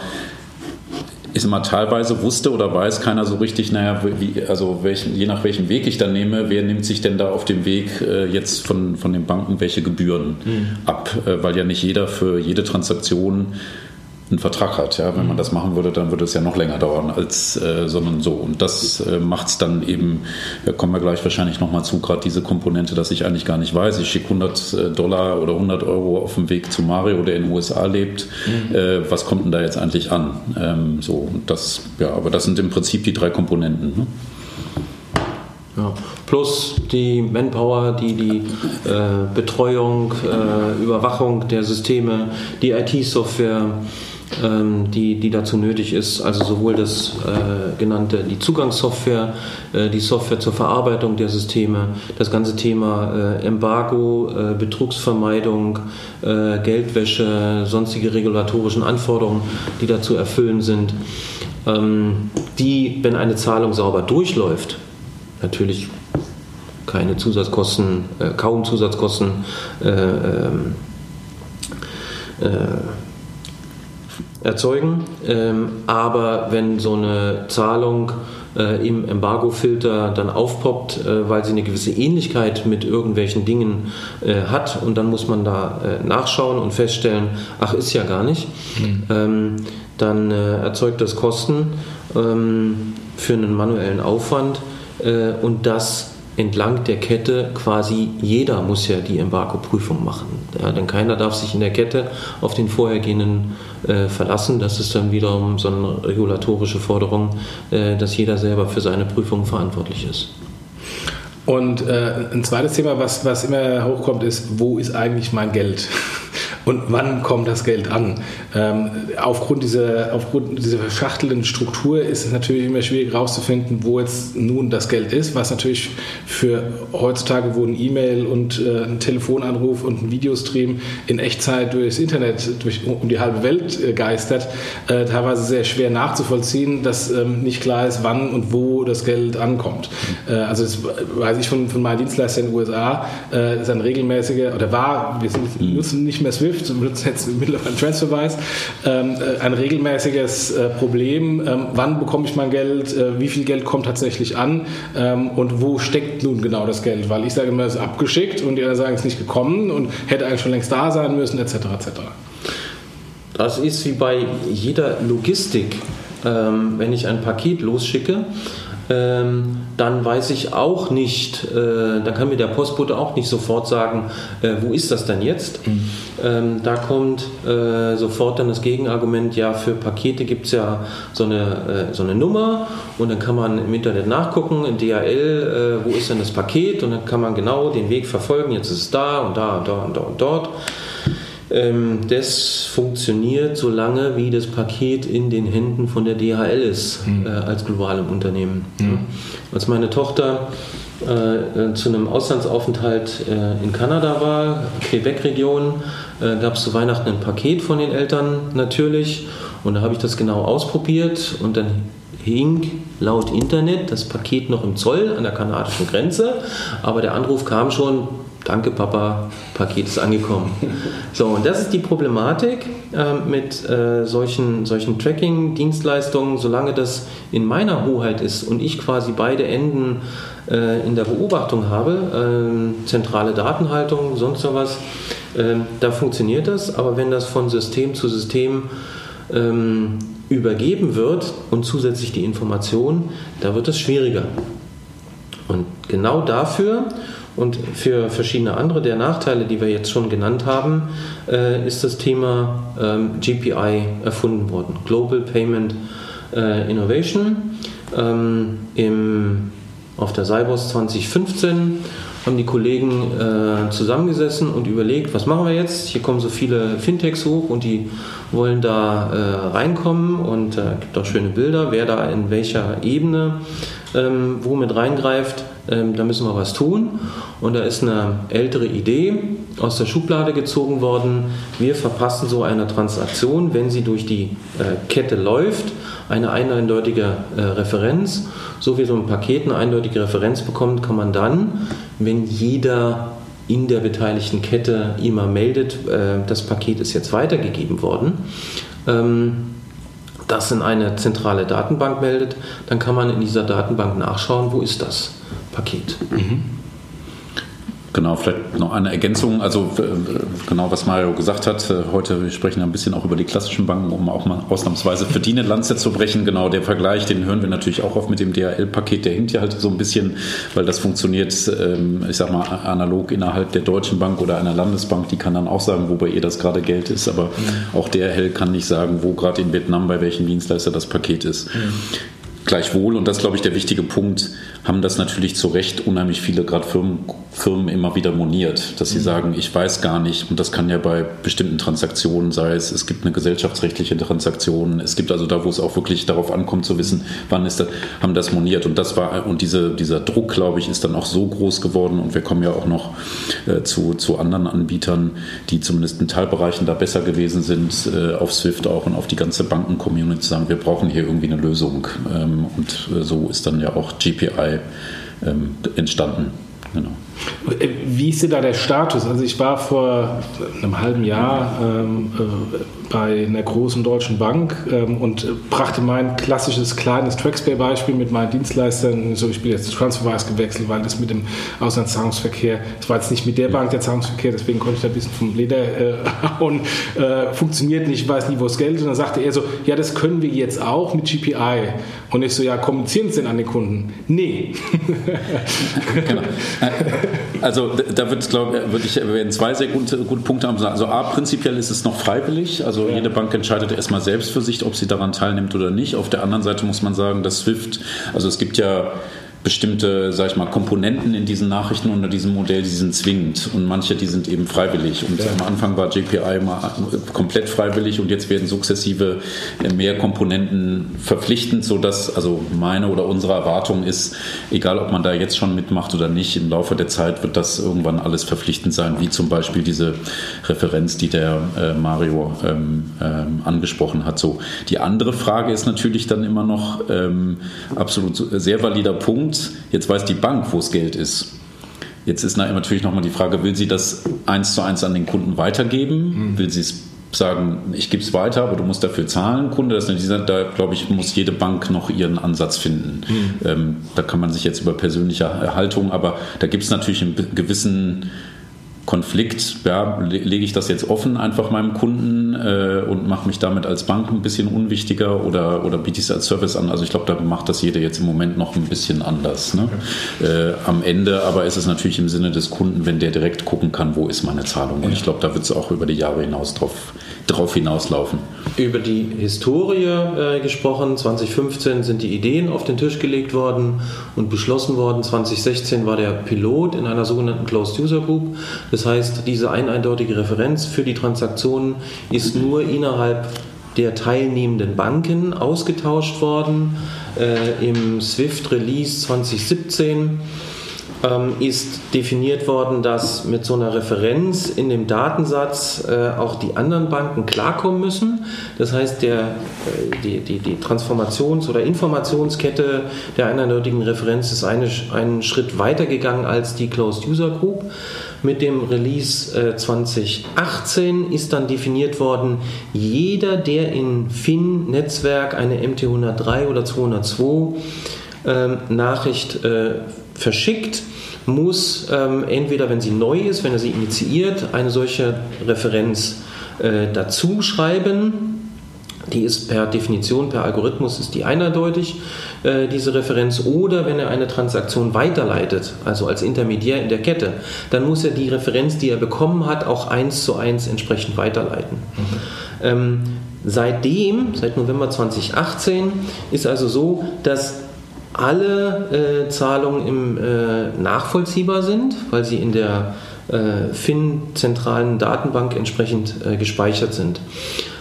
ist immer teilweise wusste oder weiß keiner so richtig, naja, wie, also welchen, je nach welchem Weg ich dann nehme, wer nimmt sich denn da auf dem Weg äh, jetzt von, von den Banken welche Gebühren mhm. ab, äh, weil ja nicht jeder für jede Transaktion einen Vertrag hat. Ja? Wenn man mhm. das machen würde, dann würde es ja noch länger dauern als äh, sondern so. Und das äh, macht es dann eben, da kommen wir gleich wahrscheinlich nochmal zu, gerade diese Komponente, dass ich eigentlich gar nicht weiß. Ich schicke 100 äh, Dollar oder 100 Euro auf dem Weg zu Mario, der in den USA lebt. Mhm. Äh, was kommt denn da jetzt eigentlich an? Ähm, so, das, ja, aber das sind im Prinzip die drei Komponenten. Ne? Ja. Plus die Manpower, die die äh, Betreuung, äh, Überwachung der Systeme, die IT-Software, ähm, die, die dazu nötig ist. Also sowohl das äh, genannte, die Zugangssoftware, äh, die Software zur Verarbeitung der Systeme, das ganze Thema äh, Embargo, äh, Betrugsvermeidung, äh, Geldwäsche, sonstige regulatorischen Anforderungen, die dazu erfüllen sind, ähm, die, wenn eine Zahlung sauber durchläuft, natürlich keine Zusatzkosten, äh, kaum Zusatzkosten ähm, erzeugen. Ähm, aber wenn so eine Zahlung äh, im Embargo-Filter dann aufpoppt, äh, weil sie eine gewisse Ähnlichkeit mit irgendwelchen Dingen äh, hat und dann muss man da äh, nachschauen und feststellen, ach ist ja gar nicht, mhm. ähm, dann äh, erzeugt das Kosten ähm, für einen manuellen Aufwand äh, und das entlang der Kette quasi jeder muss ja die Embargo-Prüfung machen. Ja, denn keiner darf sich in der Kette auf den vorhergehenden äh, verlassen. Das ist dann wiederum so eine regulatorische Forderung, äh, dass jeder selber für seine Prüfung verantwortlich ist. Und äh, ein zweites Thema, was, was immer hochkommt, ist, wo ist eigentlich mein Geld? Und wann kommt das Geld an? Ähm, aufgrund, dieser, aufgrund dieser verschachtelten Struktur ist es natürlich immer schwierig herauszufinden, wo jetzt nun das Geld ist, was natürlich für heutzutage, wo ein E-Mail und äh, ein Telefonanruf und ein Videostream in Echtzeit durchs Internet durch, um die halbe Welt äh, geistert, äh, teilweise sehr schwer nachzuvollziehen, dass ähm, nicht klar ist, wann und wo das Geld ankommt. Mhm. also das weiß ich von, von meinen Dienstleistern in den USA, äh, ist ein regelmäßiger, oder war, wir sind, mhm. nutzen nicht mehr Swift, Swift, benutzen jetzt mittlerweile Transferwise, ähm, äh, ein regelmäßiges äh, Problem. Ähm, wann bekomme ich mein Geld? Äh, wie viel Geld kommt tatsächlich an? Ähm, und wo steckt nun genau das Geld? Weil ich sage immer, es ist abgeschickt und die anderen sagen, es ist nicht gekommen und hätte eigentlich schon längst da sein müssen, etc. etc. Das ist wie bei jeder Logistik. Ähm, wenn ich ein Paket losschicke, ähm, dann weiß ich auch nicht, äh, dann kann mir der Postbote auch nicht sofort sagen, äh, wo ist das denn jetzt? Mhm. Ähm, da kommt äh, sofort dann das Gegenargument, ja, für Pakete gibt es ja so eine, äh, so eine Nummer und dann kann man im Internet nachgucken, in DHL, äh, wo ist denn das Paket und dann kann man genau den Weg verfolgen, jetzt ist es da und da und da und da und dort. Ähm, das funktioniert so lange, wie das Paket in den Händen von der DHL ist, mhm. äh, als globalem Unternehmen. Mhm. Als meine Tochter äh, zu einem Auslandsaufenthalt äh, in Kanada war, Quebec-Region, äh, gab es zu Weihnachten ein Paket von den Eltern natürlich. Und da habe ich das genau ausprobiert und dann hing laut Internet das Paket noch im Zoll an der kanadischen Grenze, aber der Anruf kam schon danke Papa, Paket ist angekommen. So, und das ist die Problematik äh, mit äh, solchen, solchen Tracking-Dienstleistungen, solange das in meiner Hoheit ist und ich quasi beide Enden äh, in der Beobachtung habe, ähm, zentrale Datenhaltung, sonst was, ähm, da funktioniert das, aber wenn das von System zu System ähm, übergeben wird und zusätzlich die Information, da wird es schwieriger. Und genau dafür und für verschiedene andere der Nachteile, die wir jetzt schon genannt haben, äh, ist das Thema ähm, GPI erfunden worden. Global Payment äh, Innovation. Ähm, im, auf der Cybos 2015 haben die Kollegen äh, zusammengesessen und überlegt, was machen wir jetzt? Hier kommen so viele Fintechs hoch und die wollen da äh, reinkommen und äh, gibt auch schöne Bilder, wer da in welcher Ebene ähm, wo mit reingreift ähm, da müssen wir was tun. Und da ist eine ältere Idee aus der Schublade gezogen worden. Wir verpassen so einer Transaktion, wenn sie durch die äh, Kette läuft, eine eindeutige äh, Referenz. So wie so ein Paket eine eindeutige Referenz bekommt, kann man dann, wenn jeder in der beteiligten Kette immer meldet, äh, das Paket ist jetzt weitergegeben worden, ähm, das in eine zentrale Datenbank meldet, dann kann man in dieser Datenbank nachschauen, wo ist das. Paket. Mhm. Genau, vielleicht noch eine Ergänzung. Also äh, genau, was Mario gesagt hat. Äh, heute wir sprechen ein bisschen auch über die klassischen Banken, um auch mal ausnahmsweise verdiene Lanze zu brechen. Genau, der Vergleich, den hören wir natürlich auch oft mit dem DHL-Paket. Der hinkt ja halt so ein bisschen, weil das funktioniert, ähm, ich sag mal, analog innerhalb der Deutschen Bank oder einer Landesbank. Die kann dann auch sagen, wo bei ihr das gerade Geld ist. Aber mhm. auch DHL kann nicht sagen, wo gerade in Vietnam bei welchem Dienstleister das Paket ist. Gleichwohl, und das ist, glaube ich, der wichtige Punkt, haben das natürlich zu Recht unheimlich viele, gerade Firmen, Firmen immer wieder moniert, dass sie mhm. sagen, ich weiß gar nicht, und das kann ja bei bestimmten Transaktionen, sei es, es gibt eine gesellschaftsrechtliche Transaktion, es gibt also da, wo es auch wirklich darauf ankommt zu wissen, wann ist das, haben das moniert. Und das war, und diese, dieser Druck, glaube ich, ist dann auch so groß geworden und wir kommen ja auch noch äh, zu, zu anderen Anbietern, die zumindest in Teilbereichen da besser gewesen sind, äh, auf SWIFT auch und auf die ganze Banken-Community zu sagen, wir brauchen hier irgendwie eine Lösung. Ähm, und äh, so ist dann ja auch GPI ähm, entstanden. Genau. Wie ist denn da der Status? Also ich war vor einem halben Jahr ähm, äh, bei einer großen deutschen Bank ähm, und brachte mein klassisches kleines Traxpay-Beispiel mit meinen Dienstleistern. So, ich bin jetzt Transferwise gewechselt, weil das mit dem Auslandszahlungsverkehr, das war jetzt nicht mit der Bank der Zahlungsverkehr, deswegen konnte ich da ein bisschen vom Leder äh, (laughs) hauen, äh, funktioniert nicht, ich weiß nie, wo es Geld ist. Und dann sagte er so, ja, das können wir jetzt auch mit GPI. Und ich so, ja, kommunizieren Sie denn an den Kunden? Nee. (laughs) genau. Also da wird, glaube würde ich, werden zwei sehr gute, gute Punkte haben. Also A, prinzipiell ist es noch freiwillig. Also ja. jede Bank entscheidet erstmal selbst für sich, ob sie daran teilnimmt oder nicht. Auf der anderen Seite muss man sagen, dass SWIFT, also es gibt ja bestimmte, sag ich mal, Komponenten in diesen Nachrichten unter diesem Modell, die sind zwingend und manche, die sind eben freiwillig. Und ja. am Anfang war JPI mal komplett freiwillig und jetzt werden sukzessive mehr Komponenten verpflichtend, sodass also meine oder unsere Erwartung ist, egal ob man da jetzt schon mitmacht oder nicht, im Laufe der Zeit wird das irgendwann alles verpflichtend sein, wie zum Beispiel diese Referenz, die der äh, Mario ähm, ähm, angesprochen hat. So, die andere Frage ist natürlich dann immer noch ähm, absolut sehr valider Punkt Punkt, jetzt weiß die Bank, wo das Geld ist. Jetzt ist natürlich nochmal die Frage, will sie das eins zu eins an den Kunden weitergeben? Mhm. Will sie es sagen, ich gebe es weiter, aber du musst dafür zahlen, Kunde? Das ist da, glaube ich, muss jede Bank noch ihren Ansatz finden. Mhm. Ähm, da kann man sich jetzt über persönliche Erhaltung, aber da gibt es natürlich einen gewissen Konflikt, ja, lege ich das jetzt offen einfach meinem Kunden äh, und mache mich damit als Bank ein bisschen unwichtiger oder, oder biete ich es als Service an? Also ich glaube, da macht das jeder jetzt im Moment noch ein bisschen anders. Ne? Äh, am Ende aber ist es natürlich im Sinne des Kunden, wenn der direkt gucken kann, wo ist meine Zahlung. Und ich glaube, da wird es auch über die Jahre hinaus drauf, drauf hinauslaufen. Über die Historie äh, gesprochen, 2015 sind die Ideen auf den Tisch gelegt worden und beschlossen worden. 2016 war der Pilot in einer sogenannten Closed User Group. Das heißt, diese eindeutige Referenz für die Transaktionen ist nur innerhalb der teilnehmenden Banken ausgetauscht worden. Äh, Im SWIFT Release 2017 ähm, ist definiert worden, dass mit so einer Referenz in dem Datensatz äh, auch die anderen Banken klarkommen müssen. Das heißt, der, äh, die, die, die Transformations- oder Informationskette der eindeutigen Referenz ist eine, einen Schritt weiter gegangen als die Closed User Group. Mit dem Release äh, 2018 ist dann definiert worden, jeder, der in FIN-Netzwerk eine MT103 oder 202 ähm, Nachricht äh, verschickt, muss ähm, entweder, wenn sie neu ist, wenn er sie initiiert, eine solche Referenz äh, dazu schreiben die ist per Definition, per Algorithmus ist die eindeutig, äh, diese Referenz. Oder wenn er eine Transaktion weiterleitet, also als Intermediär in der Kette, dann muss er die Referenz, die er bekommen hat, auch eins zu eins entsprechend weiterleiten. Mhm. Ähm, seitdem, seit November 2018, ist also so, dass alle äh, Zahlungen im, äh, nachvollziehbar sind, weil sie in der äh, FIN-zentralen Datenbank entsprechend äh, gespeichert sind.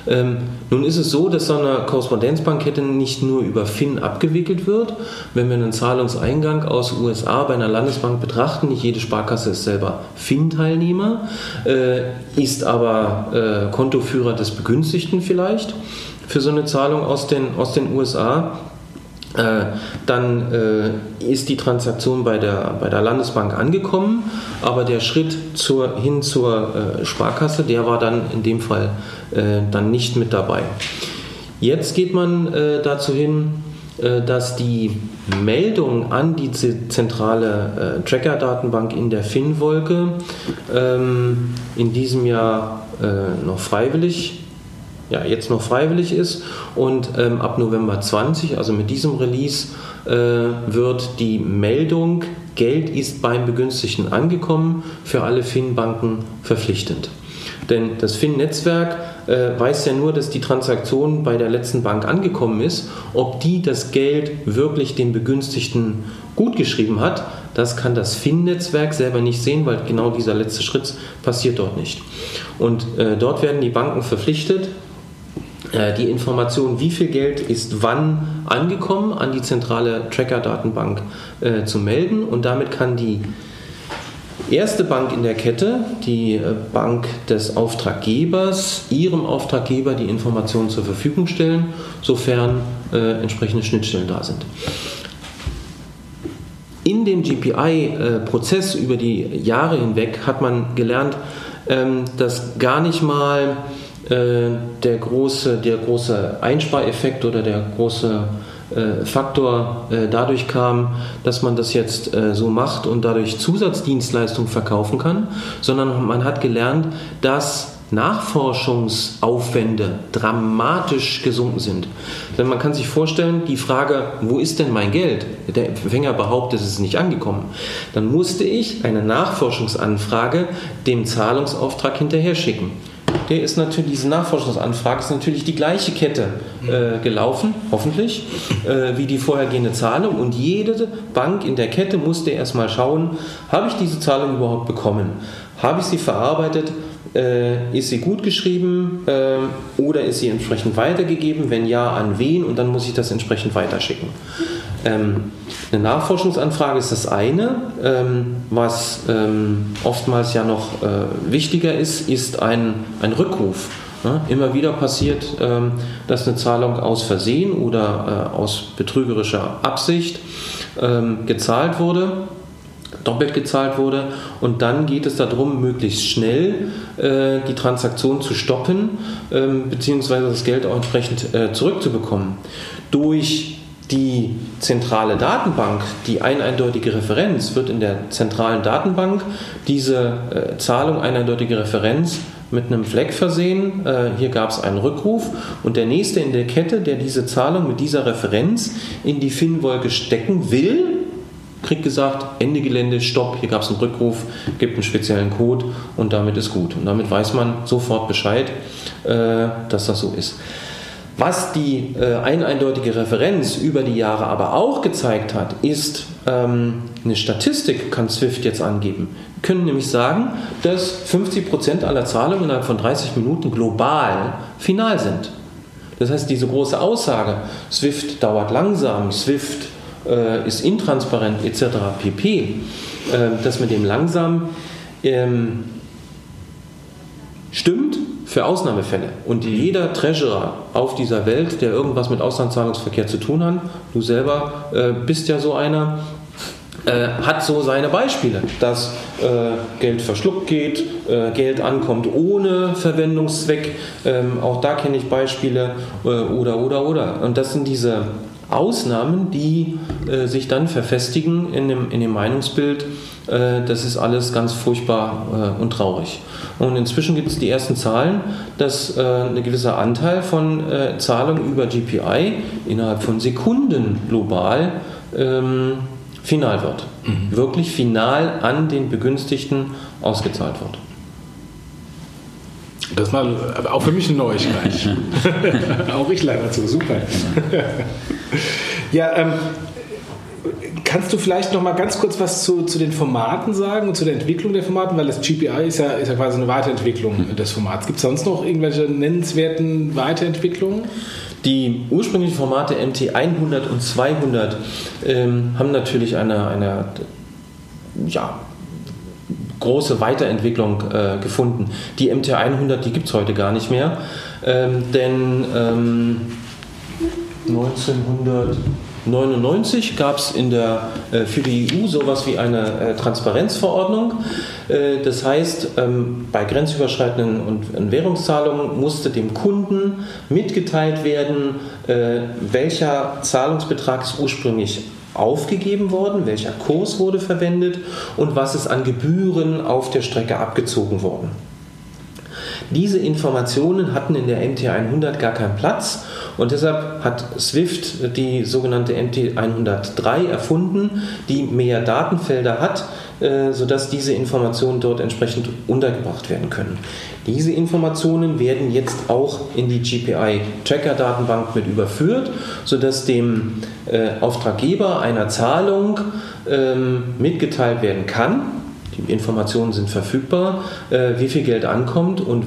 Ähm, nun ist es so, dass so eine Korrespondenzbankkette nicht nur über FIN abgewickelt wird. Wenn wir einen Zahlungseingang aus USA bei einer Landesbank betrachten, nicht jede Sparkasse ist selber FIN-Teilnehmer, äh, ist aber äh, Kontoführer des Begünstigten vielleicht für so eine Zahlung aus den, aus den USA. Äh, dann äh, ist die Transaktion bei der, bei der Landesbank angekommen, aber der Schritt zur, hin zur äh, Sparkasse, der war dann in dem Fall äh, dann nicht mit dabei. Jetzt geht man äh, dazu hin, dass die Meldung an die zentrale Tracker-Datenbank in der FIN-Wolke ähm, in diesem Jahr noch freiwillig ja, jetzt noch freiwillig ist und ähm, ab November 20, also mit diesem Release, äh, wird die Meldung Geld ist beim Begünstigten angekommen für alle FIN-Banken verpflichtend. Denn das FIN-Netzwerk äh, weiß ja nur, dass die Transaktion bei der letzten Bank angekommen ist. Ob die das Geld wirklich dem Begünstigten gut geschrieben hat, das kann das FIN-Netzwerk selber nicht sehen, weil genau dieser letzte Schritt passiert dort nicht. Und äh, dort werden die Banken verpflichtet, die Information, wie viel Geld ist wann angekommen, an die zentrale Tracker-Datenbank äh, zu melden. Und damit kann die erste Bank in der Kette, die äh, Bank des Auftraggebers, ihrem Auftraggeber die Informationen zur Verfügung stellen, sofern äh, entsprechende Schnittstellen da sind. in dem GPI-Prozess über die Jahre hinweg hat man gelernt, ähm, dass gar nicht mal äh, der, große, der große Einspareffekt oder der große äh, Faktor äh, dadurch kam, dass man das jetzt so macht und dadurch Zusatzdienstleistungen verkaufen kann, sondern man hat gelernt, dass Nachforschungsaufwände dramatisch gesunken sind. Denn man kann sich vorstellen, die Frage, wo ist denn mein Geld? Der Empfänger behauptet, es ist nicht angekommen. Dann musste ich eine Nachforschungsanfrage dem Zahlungsauftrag hinterher schicken. Der ist natürlich, diese Nachforschungsanfrage ist natürlich die gleiche Kette äh, gelaufen, hoffentlich, äh, wie die vorhergehende Zahlung. Und jede Bank in der Kette musste erstmal schauen, habe ich diese Zahlung überhaupt bekommen? Habe ich sie verarbeitet? Äh, ist sie gut geschrieben äh, oder ist sie entsprechend weitergegeben? Wenn ja, an wen? Und dann muss ich das entsprechend weiterschicken. Ähm, eine Nachforschungsanfrage ist das eine. Ähm, was ähm, oftmals ja noch äh, wichtiger ist, ist ein, ein Rückruf. Ja, immer wieder passiert, ähm, dass eine Zahlung aus Versehen oder äh, aus betrügerischer Absicht ähm, gezahlt wurde doppelt gezahlt wurde. Und dann geht es darum, möglichst schnell äh, die Transaktion zu stoppen, ähm, beziehungsweise das Geld auch entsprechend äh, zurückzubekommen. Durch die zentrale Datenbank, die eindeutige Referenz, wird in der zentralen Datenbank diese äh, Zahlung eindeutige Referenz mit einem Fleck versehen. Äh, hier gab es einen Rückruf und der nächste in der Kette, der diese Zahlung mit dieser Referenz in die FIN-Wolke stecken will, kriegt gesagt, Ende Gelände, Stopp, hier gab es einen Rückruf, gibt einen speziellen Code und damit ist gut. Und damit weiß man sofort Bescheid, äh, dass das so ist. Was die äh, eindeutige Referenz über die Jahre aber auch gezeigt hat, ist, ähm, eine Statistik kann SWIFT jetzt angeben. Wir können nämlich sagen, dass 50% aller Zahlungen innerhalb von 30 Minuten global final sind. Das heißt, diese große Aussage, SWIFT dauert langsam, SWIFT äh, ist intransparent etc. pp. Äh, das mit dem langsam ähm, stimmt für Ausnahmefälle. Und jeder Treasurer auf dieser Welt, der irgendwas mit Auslandszahlungsverkehr zu tun hat, du selber äh, bist ja so einer, äh, hat so seine Beispiele, dass äh, Geld verschluckt geht, äh, Geld ankommt ohne Verwendungszweck. Ähm, auch da kenne ich Beispiele äh, oder, oder, oder. Und das sind diese Ausnahmen, die äh, sich dann verfestigen in dem, in dem Meinungsbild, das ist alles ganz furchtbar äh, und traurig. Und inzwischen gibt es die ersten Zahlen, dass äh, ein gewisser Anteil von äh, Zahlungen über GPI innerhalb von Sekunden global ähm, final wird. Mhm. Wirklich final an den Begünstigten ausgezahlt wird. Das war auch für mich eine Neuigkeit. (laughs) auch ich lerne dazu, super. ja, ähm, Kannst du vielleicht noch mal ganz kurz was zu, zu den Formaten sagen und zu der Entwicklung der Formaten? Weil das GPI ist ja, ist ja quasi eine Weiterentwicklung mhm. des Formats. Gibt es sonst noch irgendwelche nennenswerten Weiterentwicklungen? Die ursprünglichen Formate MT 100 und 200 ähm, haben natürlich eine, eine ja, große Weiterentwicklung äh, gefunden. Die MT100, die gibt es heute gar nicht mehr, ähm, denn ähm, 1999 gab es äh, für die EU sowas wie eine äh, Transparenzverordnung. Äh, das heißt, ähm, bei grenzüberschreitenden und Währungszahlungen musste dem Kunden mitgeteilt werden, äh, welcher Zahlungsbetrag ist ursprünglich aufgegeben worden, welcher Kurs wurde verwendet und was ist an Gebühren auf der Strecke abgezogen worden. Diese Informationen hatten in der MT100 gar keinen Platz und deshalb hat Swift die sogenannte MT103 erfunden, die mehr Datenfelder hat, äh, sodass diese Informationen dort entsprechend untergebracht werden können. Diese Informationen werden jetzt auch in die GPI-Tracker-Datenbank mit überführt, sodass dem äh, Auftraggeber einer Zahlung ähm, mitgeteilt werden kann, die Informationen sind verfügbar, äh, wie viel Geld ankommt und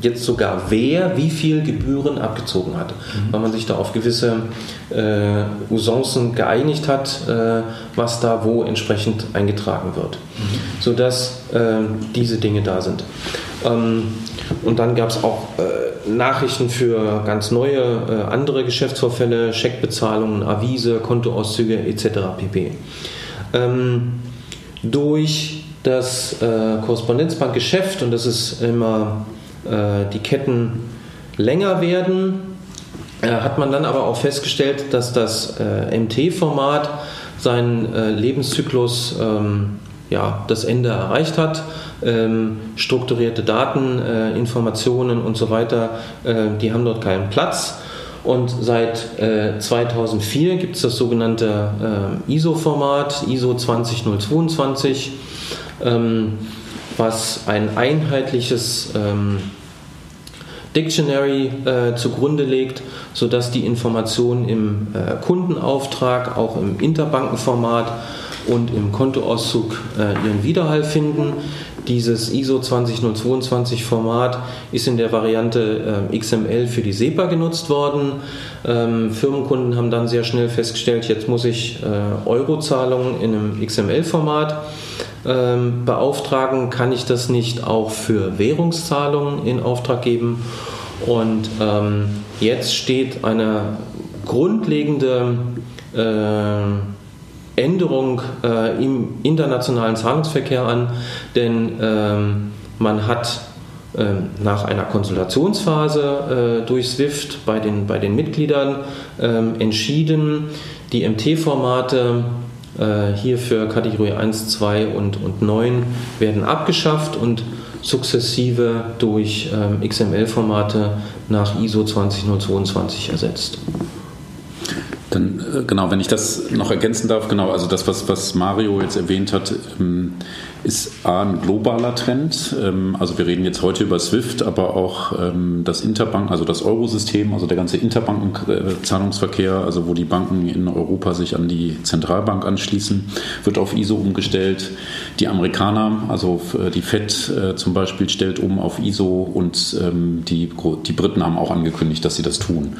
jetzt sogar wer wie viel Gebühren abgezogen hat, mhm. weil man sich da auf gewisse äh, Usancen geeinigt hat, äh, was da wo entsprechend eingetragen wird, mhm. sodass äh, diese Dinge da sind. Ähm, und dann gab es auch äh, Nachrichten für ganz neue äh, andere Geschäftsvorfälle, Scheckbezahlungen, Avise, Kontoauszüge etc. pp. ähm, durch das äh, Korrespondenzbankgeschäft und das ist immer äh, die Ketten länger werden, äh, hat man dann aber auch festgestellt, dass das äh, MT-Format seinen Lebenszyklus ähm, ja, das Ende erreicht hat. Ähm, strukturierte Daten, äh, Informationen und so weiter, äh, die haben dort keinen Platz. Und seit äh, 2004 gibt es das sogenannte ISO-Format, ISO 20022, ähm, was ein einheitliches ähm, Dictionary äh, zugrunde legt, sodass die Informationen im äh, Kundenauftrag, auch im Interbankenformat und im Kontoauszug äh, ihren Widerhall finden. Dieses ISO 20022 Format ist in der Variante äh, XML für die SEPA genutzt worden. Ähm, Firmenkunden haben dann sehr schnell festgestellt, jetzt muss ich äh, Eurozahlungen in einem XML-Format ähm, beauftragen. Kann ich das nicht auch für Währungszahlungen in Auftrag geben? Und ähm, jetzt steht eine grundlegende äh, Änderung äh, im internationalen Zahlungsverkehr an, denn ähm, man hat äh, nach einer Konsultationsphase äh, durch SWIFT bei den, bei den Mitgliedern ähm, entschieden, die MT-Formate äh, hier für Kategorie 1, 2 und, und 9 werden abgeschafft und sukzessive durch ähm, XML-Formate nach ISO 20022 ersetzt. Dann, äh, genau, wenn ich das noch ergänzen darf, genau, also das, was, was Mario jetzt erwähnt hat, ähm, ist A, ein globaler Trend. Ähm, also wir reden jetzt heute über SWIFT, aber auch ähm, das Interbank, also das Eurosystem, also der ganze Interbankenzahlungsverkehr, also wo die Banken in Europa sich an die Zentralbank anschließen, wird auf ISO umgestellt. Die Amerikaner, also äh, die FED äh, zum Beispiel, stellt um auf ISO und ähm, die, die Briten haben auch angekündigt, dass sie das tun.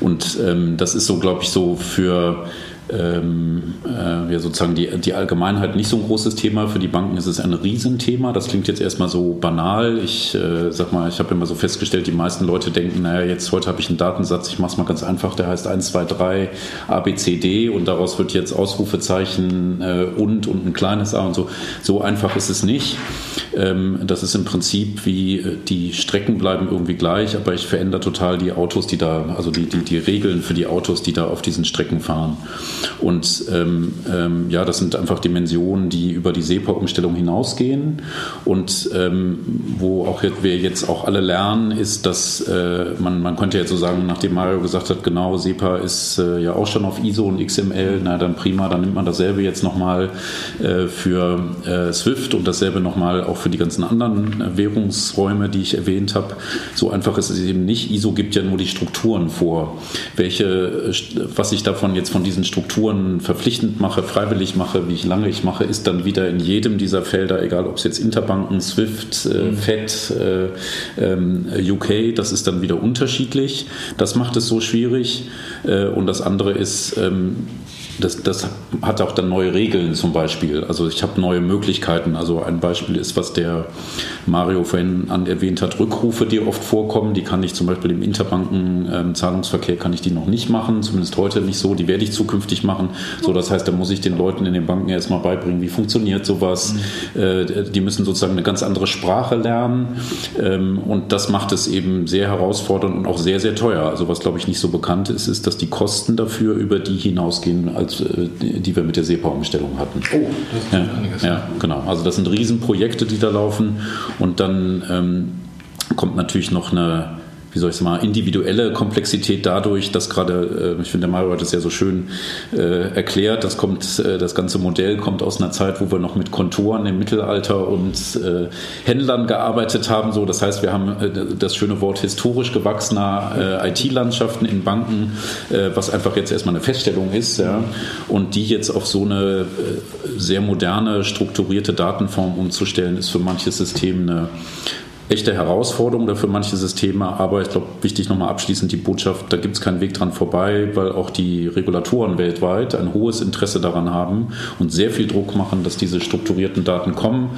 Und das ist so, glaube ich, so für ähm, äh, ja, sozusagen die, die Allgemeinheit nicht so ein großes Thema. Für die Banken ist es ein Riesenthema. Das klingt jetzt erstmal so banal. Ich äh, sag mal, ich habe immer so festgestellt, die meisten Leute denken, naja, jetzt heute habe ich einen Datensatz, ich mache es mal ganz einfach, der heißt 1, 2, 3 ABCD und daraus wird jetzt Ausrufezeichen äh, und und ein kleines A und so. So einfach ist es nicht. Ähm, das ist im Prinzip wie äh, die Strecken bleiben irgendwie gleich, aber ich verändere total die Autos, die da, also die, die, die Regeln für die Autos, die da auf diesen Strecken fahren. Und ähm, ähm, ja, das sind einfach Dimensionen, die über die SEPA-Umstellung hinausgehen. Und ähm, wo auch wir jetzt auch alle lernen, ist, dass äh, man, man könnte jetzt so sagen, nachdem Mario gesagt hat, genau, SEPA ist äh, ja auch schon auf ISO und XML, na dann prima, dann nimmt man dasselbe jetzt nochmal äh, für äh, SWIFT und dasselbe nochmal auch für die ganzen anderen äh, Währungsräume, die ich erwähnt habe. So einfach ist es eben nicht. ISO gibt ja nur die Strukturen vor. Welche, äh, was ich davon jetzt von diesen Strukturen Strukturen verpflichtend mache, freiwillig mache, wie ich lange ich mache, ist dann wieder in jedem dieser Felder, egal ob es jetzt Interbanken, SWIFT, äh, mhm. FED, äh, äh, UK, das ist dann wieder unterschiedlich. Das macht es so schwierig. Äh, und das andere ist, ähm, das, das hat auch dann neue Regeln zum Beispiel. Also ich habe neue Möglichkeiten. Also ein Beispiel ist, was der Mario vorhin an erwähnt hat, Rückrufe, die oft vorkommen. Die kann ich zum Beispiel im Interbanken-Zahlungsverkehr ähm, kann ich die noch nicht machen, zumindest heute nicht so. Die werde ich zukünftig machen. So, das heißt, da muss ich den Leuten in den Banken erstmal beibringen, wie funktioniert sowas. Mhm. Äh, die müssen sozusagen eine ganz andere Sprache lernen. Ähm, und das macht es eben sehr herausfordernd und auch sehr, sehr teuer. Also was, glaube ich, nicht so bekannt ist, ist, dass die Kosten dafür über die hinausgehen, als äh, die wir mit der SEPA-Umstellung hatten. Oh, das ist ja, einiges. Ja, genau. Also das sind Riesenprojekte, die da laufen. Und dann ähm, kommt natürlich noch eine wie soll ich mal, individuelle Komplexität dadurch, dass gerade, äh, ich finde, der Mario hat es ja so schön äh, erklärt, das kommt, äh, das ganze Modell kommt aus einer Zeit, wo wir noch mit Kontoren im Mittelalter und Händlern gearbeitet haben. So, das heißt, wir haben das schöne Wort historisch gewachsener IT-Landschaften in Banken, was einfach jetzt erstmal eine Feststellung ist, ja, und die jetzt auf so eine sehr moderne, strukturierte Datenform umzustellen, ist für manches System eine echte Herausforderung für manche Systeme, aber ich glaube, wichtig nochmal abschließend die Botschaft, da gibt es keinen Weg dran vorbei, weil auch die Regulatoren weltweit ein hohes Interesse daran haben und sehr viel Druck machen, dass diese strukturierten Daten kommen.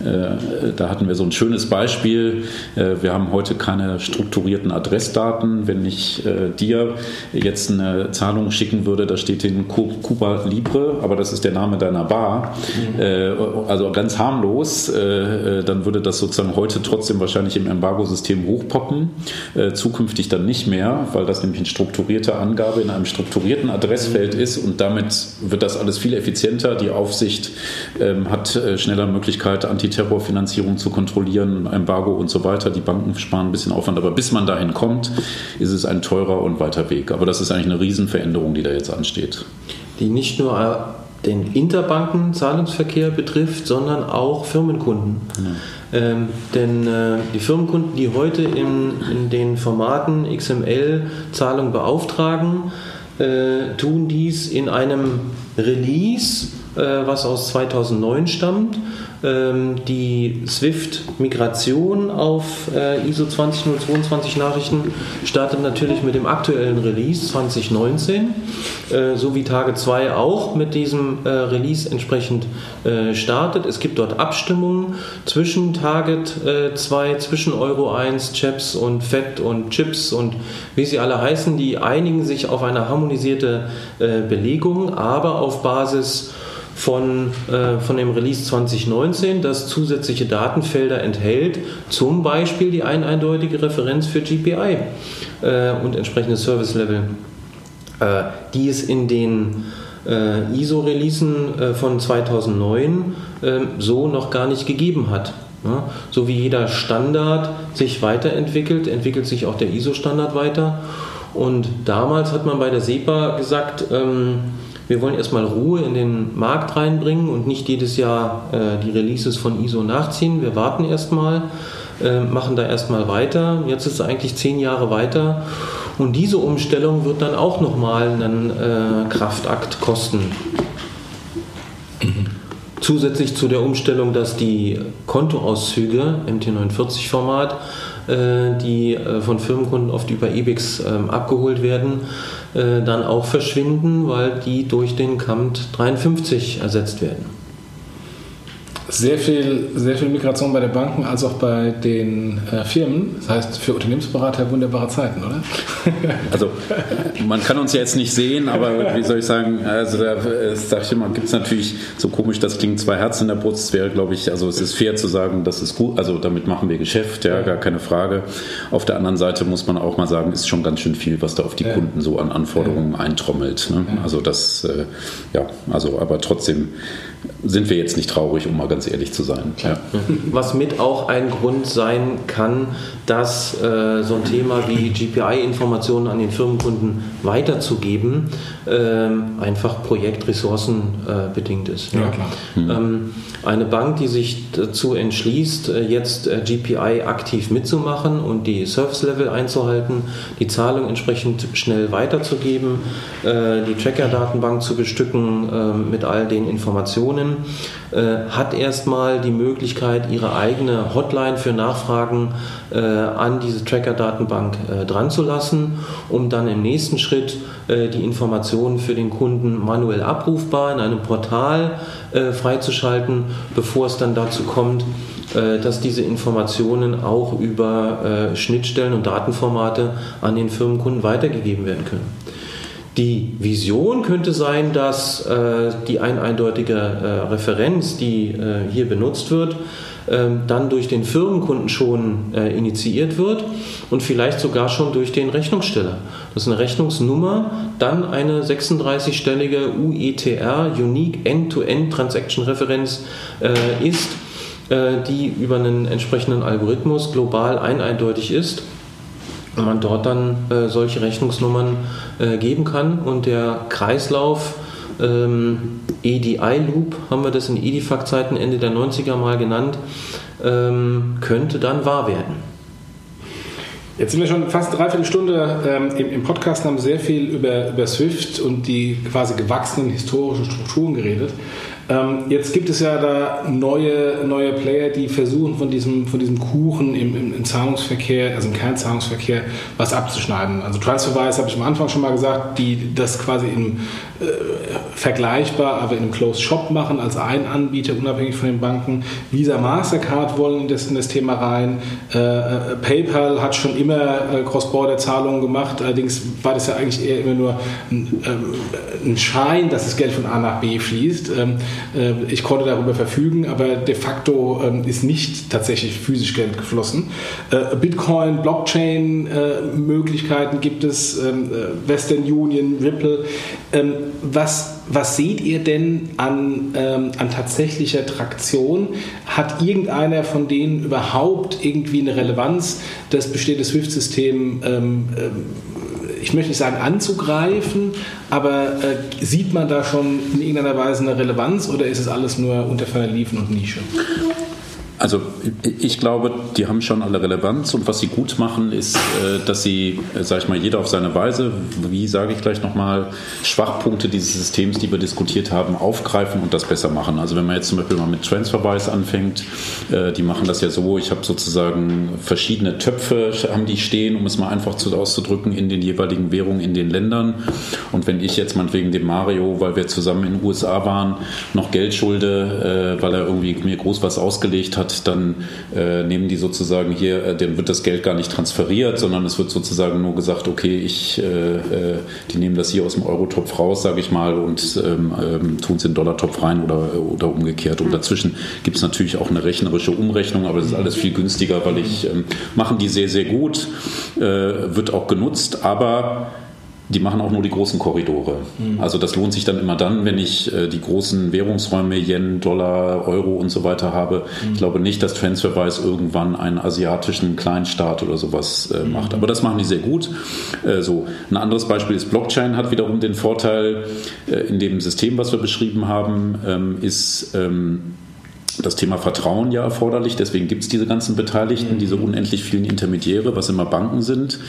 Äh, da hatten wir so ein schönes Beispiel. Äh, wir haben heute keine strukturierten Adressdaten. Wenn ich äh, dir jetzt eine Zahlung schicken würde, da steht in Cuba Libre, aber das ist der Name deiner Bar, mhm. also ganz harmlos, dann würde das sozusagen heute trotzdem wahrscheinlich im Embargo-System hochpoppen, zukünftig dann nicht mehr, weil das nämlich eine strukturierte Angabe in einem strukturierten Adressfeld ist und damit wird das alles viel effizienter. Die Aufsicht ähm, hat schneller Möglichkeit, Antiterrorfinanzierung zu kontrollieren, Embargo und so weiter. Die Banken sparen ein bisschen Aufwand, aber bis man dahin kommt, ist es ein teurer und weiter Weg. Aber das ist eigentlich eine Riesenveränderung, die da jetzt ansteht. Die nicht nur äh, den Interbanken-Zahlungsverkehr betrifft, sondern auch Firmenkunden. Ja. Ähm, denn äh, die Firmenkunden, die heute in, in den Formaten XML Zahlung beauftragen, äh, tun dies in einem Release, äh, was aus 2009 stammt die SWIFT-Migration auf äh, ISO 20022 Nachrichten startet natürlich mit dem aktuellen Release 2019, äh, so wie Tage 2 auch mit diesem äh, Release entsprechend startet. Es gibt dort Abstimmungen zwischen Target 2, zwischen Euro 1, CHEPS und FED und CHIPS und wie sie alle heißen, die einigen sich auf eine harmonisierte Belegung, aber auf Basis von, äh, von dem Release 2019, das zusätzliche Datenfelder enthält, zum Beispiel die ein eindeutige Referenz für GPI äh, und entsprechende Service Level, äh, die es in den äh, ISO-Releasen äh, von 2009 äh, so noch gar nicht gegeben hat. Ja, so wie jeder Standard sich weiterentwickelt, entwickelt sich auch der ISO-Standard weiter. Und damals hat man bei der SEPA gesagt, ähm, wir wollen erstmal Ruhe in den Markt reinbringen und nicht jedes Jahr äh, die Releases von ISO nachziehen. Wir warten erstmal, äh, machen da erstmal weiter. Jetzt ist es eigentlich zehn Jahre weiter und diese Umstellung wird dann auch nochmal einen äh, Kraftakt kosten. Zusätzlich zu der Umstellung, dass die Kontoauszüge MT49-Format, äh, die äh, von Firmenkunden oft über EBIX ähm, abgeholt werden, äh, dann auch verschwinden, weil die durch den CAMT 53 ersetzt werden sehr viel, sehr viel Migration bei den Banken als auch bei den äh, Firmen. Das heißt, für Unternehmensberater wunderbare Zeiten, oder? (laughs) Also, man kann uns ja jetzt nicht sehen, aber wie soll ich sagen, also da äh, sag ich immer, gibt es natürlich, so komisch das klingt, zwei Herzen in der Brust. Es wäre, glaube ich, also es ist fair zu sagen, das ist gut, also damit machen wir Geschäft, ja, gar keine Frage. Auf der anderen Seite muss man auch mal sagen, ist schon ganz schön viel, was da auf die ja. Kunden so an Anforderungen ja. eintrommelt. Ne? Ja. Also das, äh, ja, also aber trotzdem sind wir jetzt nicht traurig, um mal ganz ehrlich zu sein. Ja. Was mit auch ein Grund sein kann, dass äh, so ein Thema wie GPI-Informationen an den Firmenkunden weiterzugeben, äh, einfach projektressourcen äh, bedingt ist. Ja, klar. Mhm. Ähm, eine Bank, die sich dazu entschließt, äh, jetzt äh, GPI aktiv mitzumachen und die Service-Level einzuhalten, die Zahlung entsprechend schnell weiterzugeben, äh, die Tracker-Datenbank zu bestücken mit all den Informationen, hat erstmal die Möglichkeit, ihre eigene Hotline für Nachfragen an diese Tracker-Datenbank dran zu lassen, um dann im nächsten Schritt die Informationen für den Kunden manuell abrufbar in einem Portal freizuschalten bevor es dann dazu kommt, äh, dass diese Informationen auch über äh, Schnittstellen und Datenformate an den Firmenkunden weitergegeben werden können. Die Vision könnte sein, dass äh, die ein eindeutige Referenz, die hier benutzt wird, ähm, dann durch den Firmenkunden schon initiiert wird und vielleicht sogar schon durch den Rechnungssteller. Das ist eine Rechnungsnummer, dann eine 36-stellige UETR, Unique End-to-End Transaction Referenz, äh, ist, äh, die über einen entsprechenden Algorithmus global eindeutig ist man dort dann äh, solche Rechnungsnummern äh, geben kann und der Kreislauf ähm, EDI-Loop, haben wir das in Edifact-Zeiten Ende der 90er mal genannt, ähm, könnte dann wahr werden. Jetzt sind wir schon fast dreiviertel Stunde ähm, im, im, Podcast, haben sehr viel über, über Swift und die quasi gewachsenen historischen Strukturen geredet. Ähm, jetzt gibt es ja da neue, neue Player, die versuchen von diesem, von diesem Kuchen im, im, im Zahlungsverkehr, also im Kernzahlungsverkehr, was abzuschneiden. Also TransferWise habe ich am Anfang schon mal gesagt, die das quasi im äh, vergleichbar, aber in einem Closed Shop machen als ein Anbieter, unabhängig von den Banken. Visa, Mastercard wollen in das, in das Thema rein. Äh, äh PayPal hat schon immer äh, Cross-Border-Zahlungen gemacht. Allerdings war das ja eigentlich eher immer nur ein, äh, ein Schein, dass das Geld von A nach B fließt. Ähm, äh, ich konnte darüber verfügen, aber de facto ähm, ist nicht tatsächlich physisch Geld geflossen. Bitcoin, Blockchain-Möglichkeiten gibt es, ähm, Western Union, Ripple. Ähm, was, was seht ihr denn an, an tatsächlicher Traktion? Hat irgendeiner von denen überhaupt irgendwie eine Relevanz, das bestehende SWIFT-System, äh, ich möchte nicht sagen anzugreifen, aber äh, sieht man da schon in irgendeiner Weise eine Relevanz oder ist es alles nur unter ferner und Nische? Also ich glaube, die haben schon alle Relevanz und was sie gut machen, ist, äh, dass sie, äh, sage ich mal, jeder auf seine Weise, wie sage ich gleich nochmal, Schwachpunkte dieses Systems, die wir diskutiert haben, aufgreifen und das besser machen. Also wenn man jetzt zum Beispiel mal mit TransferWise anfängt, äh, die machen das ja so, ich habe sozusagen verschiedene Töpfe, haben die stehen, um es mal einfach auszudrücken, in den jeweiligen Währungen in den Ländern. Und wenn ich jetzt meinetwegen dem Mario, weil wir zusammen in den USA waren, noch Geld schulde, weil er irgendwie mir groß was ausgelegt hat, dann äh, nehmen die sozusagen hier, äh, dem wird das Geld gar nicht transferiert, sondern es wird sozusagen nur gesagt, okay, ich, äh, äh die nehmen das hier aus dem Eurotopf raus, sage ich mal, und ähm, ähm, tun es in den Dollartopf rein oder, oder umgekehrt. Und dazwischen gibt es natürlich auch eine rechnerische Umrechnung, aber das ist alles viel günstiger, weil ich ähm, machen die sehr, sehr gut, äh, wird auch genutzt, aber die machen auch nur die großen Korridore. Mhm. Also das lohnt sich dann immer dann, wenn ich äh, die großen Währungsräume, Yen, Dollar, Euro und so weiter habe. Mhm. Ich glaube nicht, dass TransferWise irgendwann einen asiatischen Kleinstaat oder sowas äh, mhm. macht. Aber das machen die sehr gut. Äh, so. Ein anderes Beispiel ist Blockchain, hat wiederum den Vorteil, äh, in dem System, was wir beschrieben haben, ähm, ist ähm, das Thema Vertrauen ja erforderlich. Deswegen gibt es diese ganzen Beteiligten, mhm. diese unendlich vielen Intermediäre, was immer Banken sind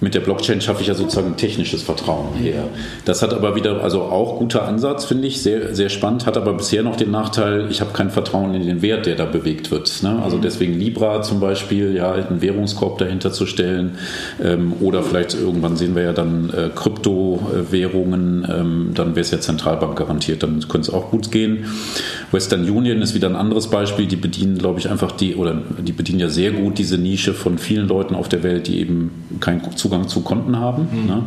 mit der Blockchain schaffe ich ja sozusagen technisches Vertrauen her. Das hat aber wieder, also auch guter Ansatz, finde ich, sehr, sehr spannend, hat aber bisher noch den Nachteil, ich habe kein Vertrauen in den Wert, der da bewegt wird. Ne? Also mhm. deswegen Libra zum Beispiel, ja, einen Währungskorb dahinter zu stellen ähm, oder vielleicht irgendwann sehen wir ja dann äh, Kryptowährungen, ähm, dann wäre es ja Zentralbank garantiert, dann könnte es auch gut gehen. Western Union ist wieder ein anderes Beispiel, die bedienen, glaube ich, einfach die, oder die bedienen ja sehr gut diese Nische von vielen Leuten auf der Welt, die eben keinen Zugang zu Konten haben mhm. ne?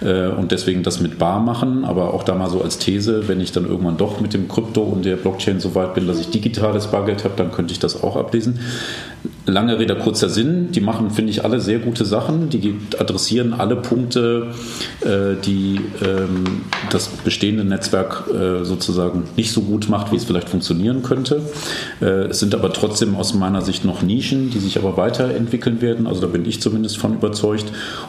Äh, und deswegen das mit Bar machen, aber auch da mal so als These, wenn ich dann irgendwann doch mit dem Krypto und der Blockchain so weit bin, dass ich digitales Bargeld habe, dann könnte ich das auch ablesen. Lange Rede, kurzer Sinn. Die machen, finde ich, alle sehr gute Sachen. Die adressieren alle Punkte, äh, die ähm, das bestehende Netzwerk äh, sozusagen nicht so gut macht, wie es vielleicht funktionieren könnte. Äh, es sind aber trotzdem aus meiner Sicht noch Nischen, die sich aber weiterentwickeln werden. Also da bin ich zumindest von überzeugt.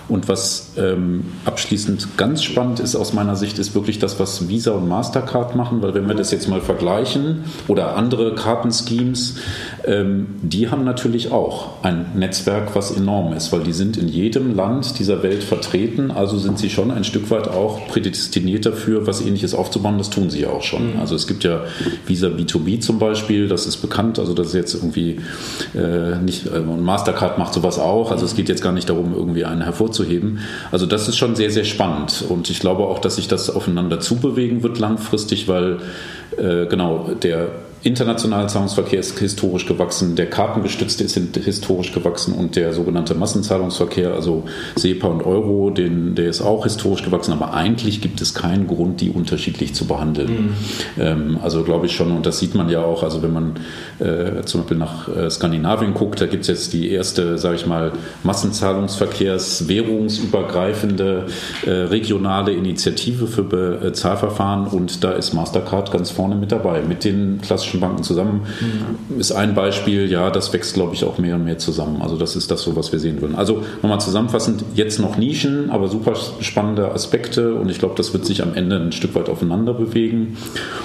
Und was ähm, abschließend ganz spannend ist aus meiner Sicht, ist wirklich das, was Visa und Mastercard machen. Weil wenn wir das jetzt mal vergleichen oder andere Kartenschemes, ähm, die haben natürlich natürlich auch ein Netzwerk, was enorm ist, weil die sind in jedem Land dieser Welt vertreten, also sind sie schon ein Stück weit auch prädestiniert dafür, was ähnliches aufzubauen, das tun sie ja auch schon. Mhm. Also es gibt ja Visa B2B zum Beispiel, das ist bekannt, also das ist jetzt irgendwie äh, nicht, äh, und Mastercard macht sowas auch, also es geht jetzt gar nicht darum, irgendwie einen hervorzuheben. Also das ist schon sehr, sehr spannend und ich glaube auch, dass sich das aufeinander zubewegen wird langfristig, weil äh, genau der internationale Zahlungsverkehr ist historisch gewachsen, der kartengestützte ist historisch gewachsen und der sogenannte Massenzahlungsverkehr, also SEPA und Euro, den, der ist auch historisch gewachsen, aber eigentlich gibt es keinen Grund, die unterschiedlich zu behandeln. Mhm. Ähm, also glaube ich schon, und das sieht man ja auch, also wenn man äh, zum Beispiel nach äh, Skandinavien guckt, da gibt es jetzt die erste, sage ich mal, Massenzahlungsverkehrs, währungsübergreifende äh, regionale Initiative für Bezahlverfahren und da ist Mastercard ganz vorne mit dabei, mit den klassischen deutschen Banken zusammen. Mhm. Ist ein Beispiel, ja, das wächst, glaube ich, auch mehr und mehr zusammen. Also das ist das so, was wir sehen würden. Also nochmal zusammenfassend, jetzt noch Nischen, aber super spannende Aspekte und ich glaube, das wird sich am Ende ein Stück weit aufeinander bewegen.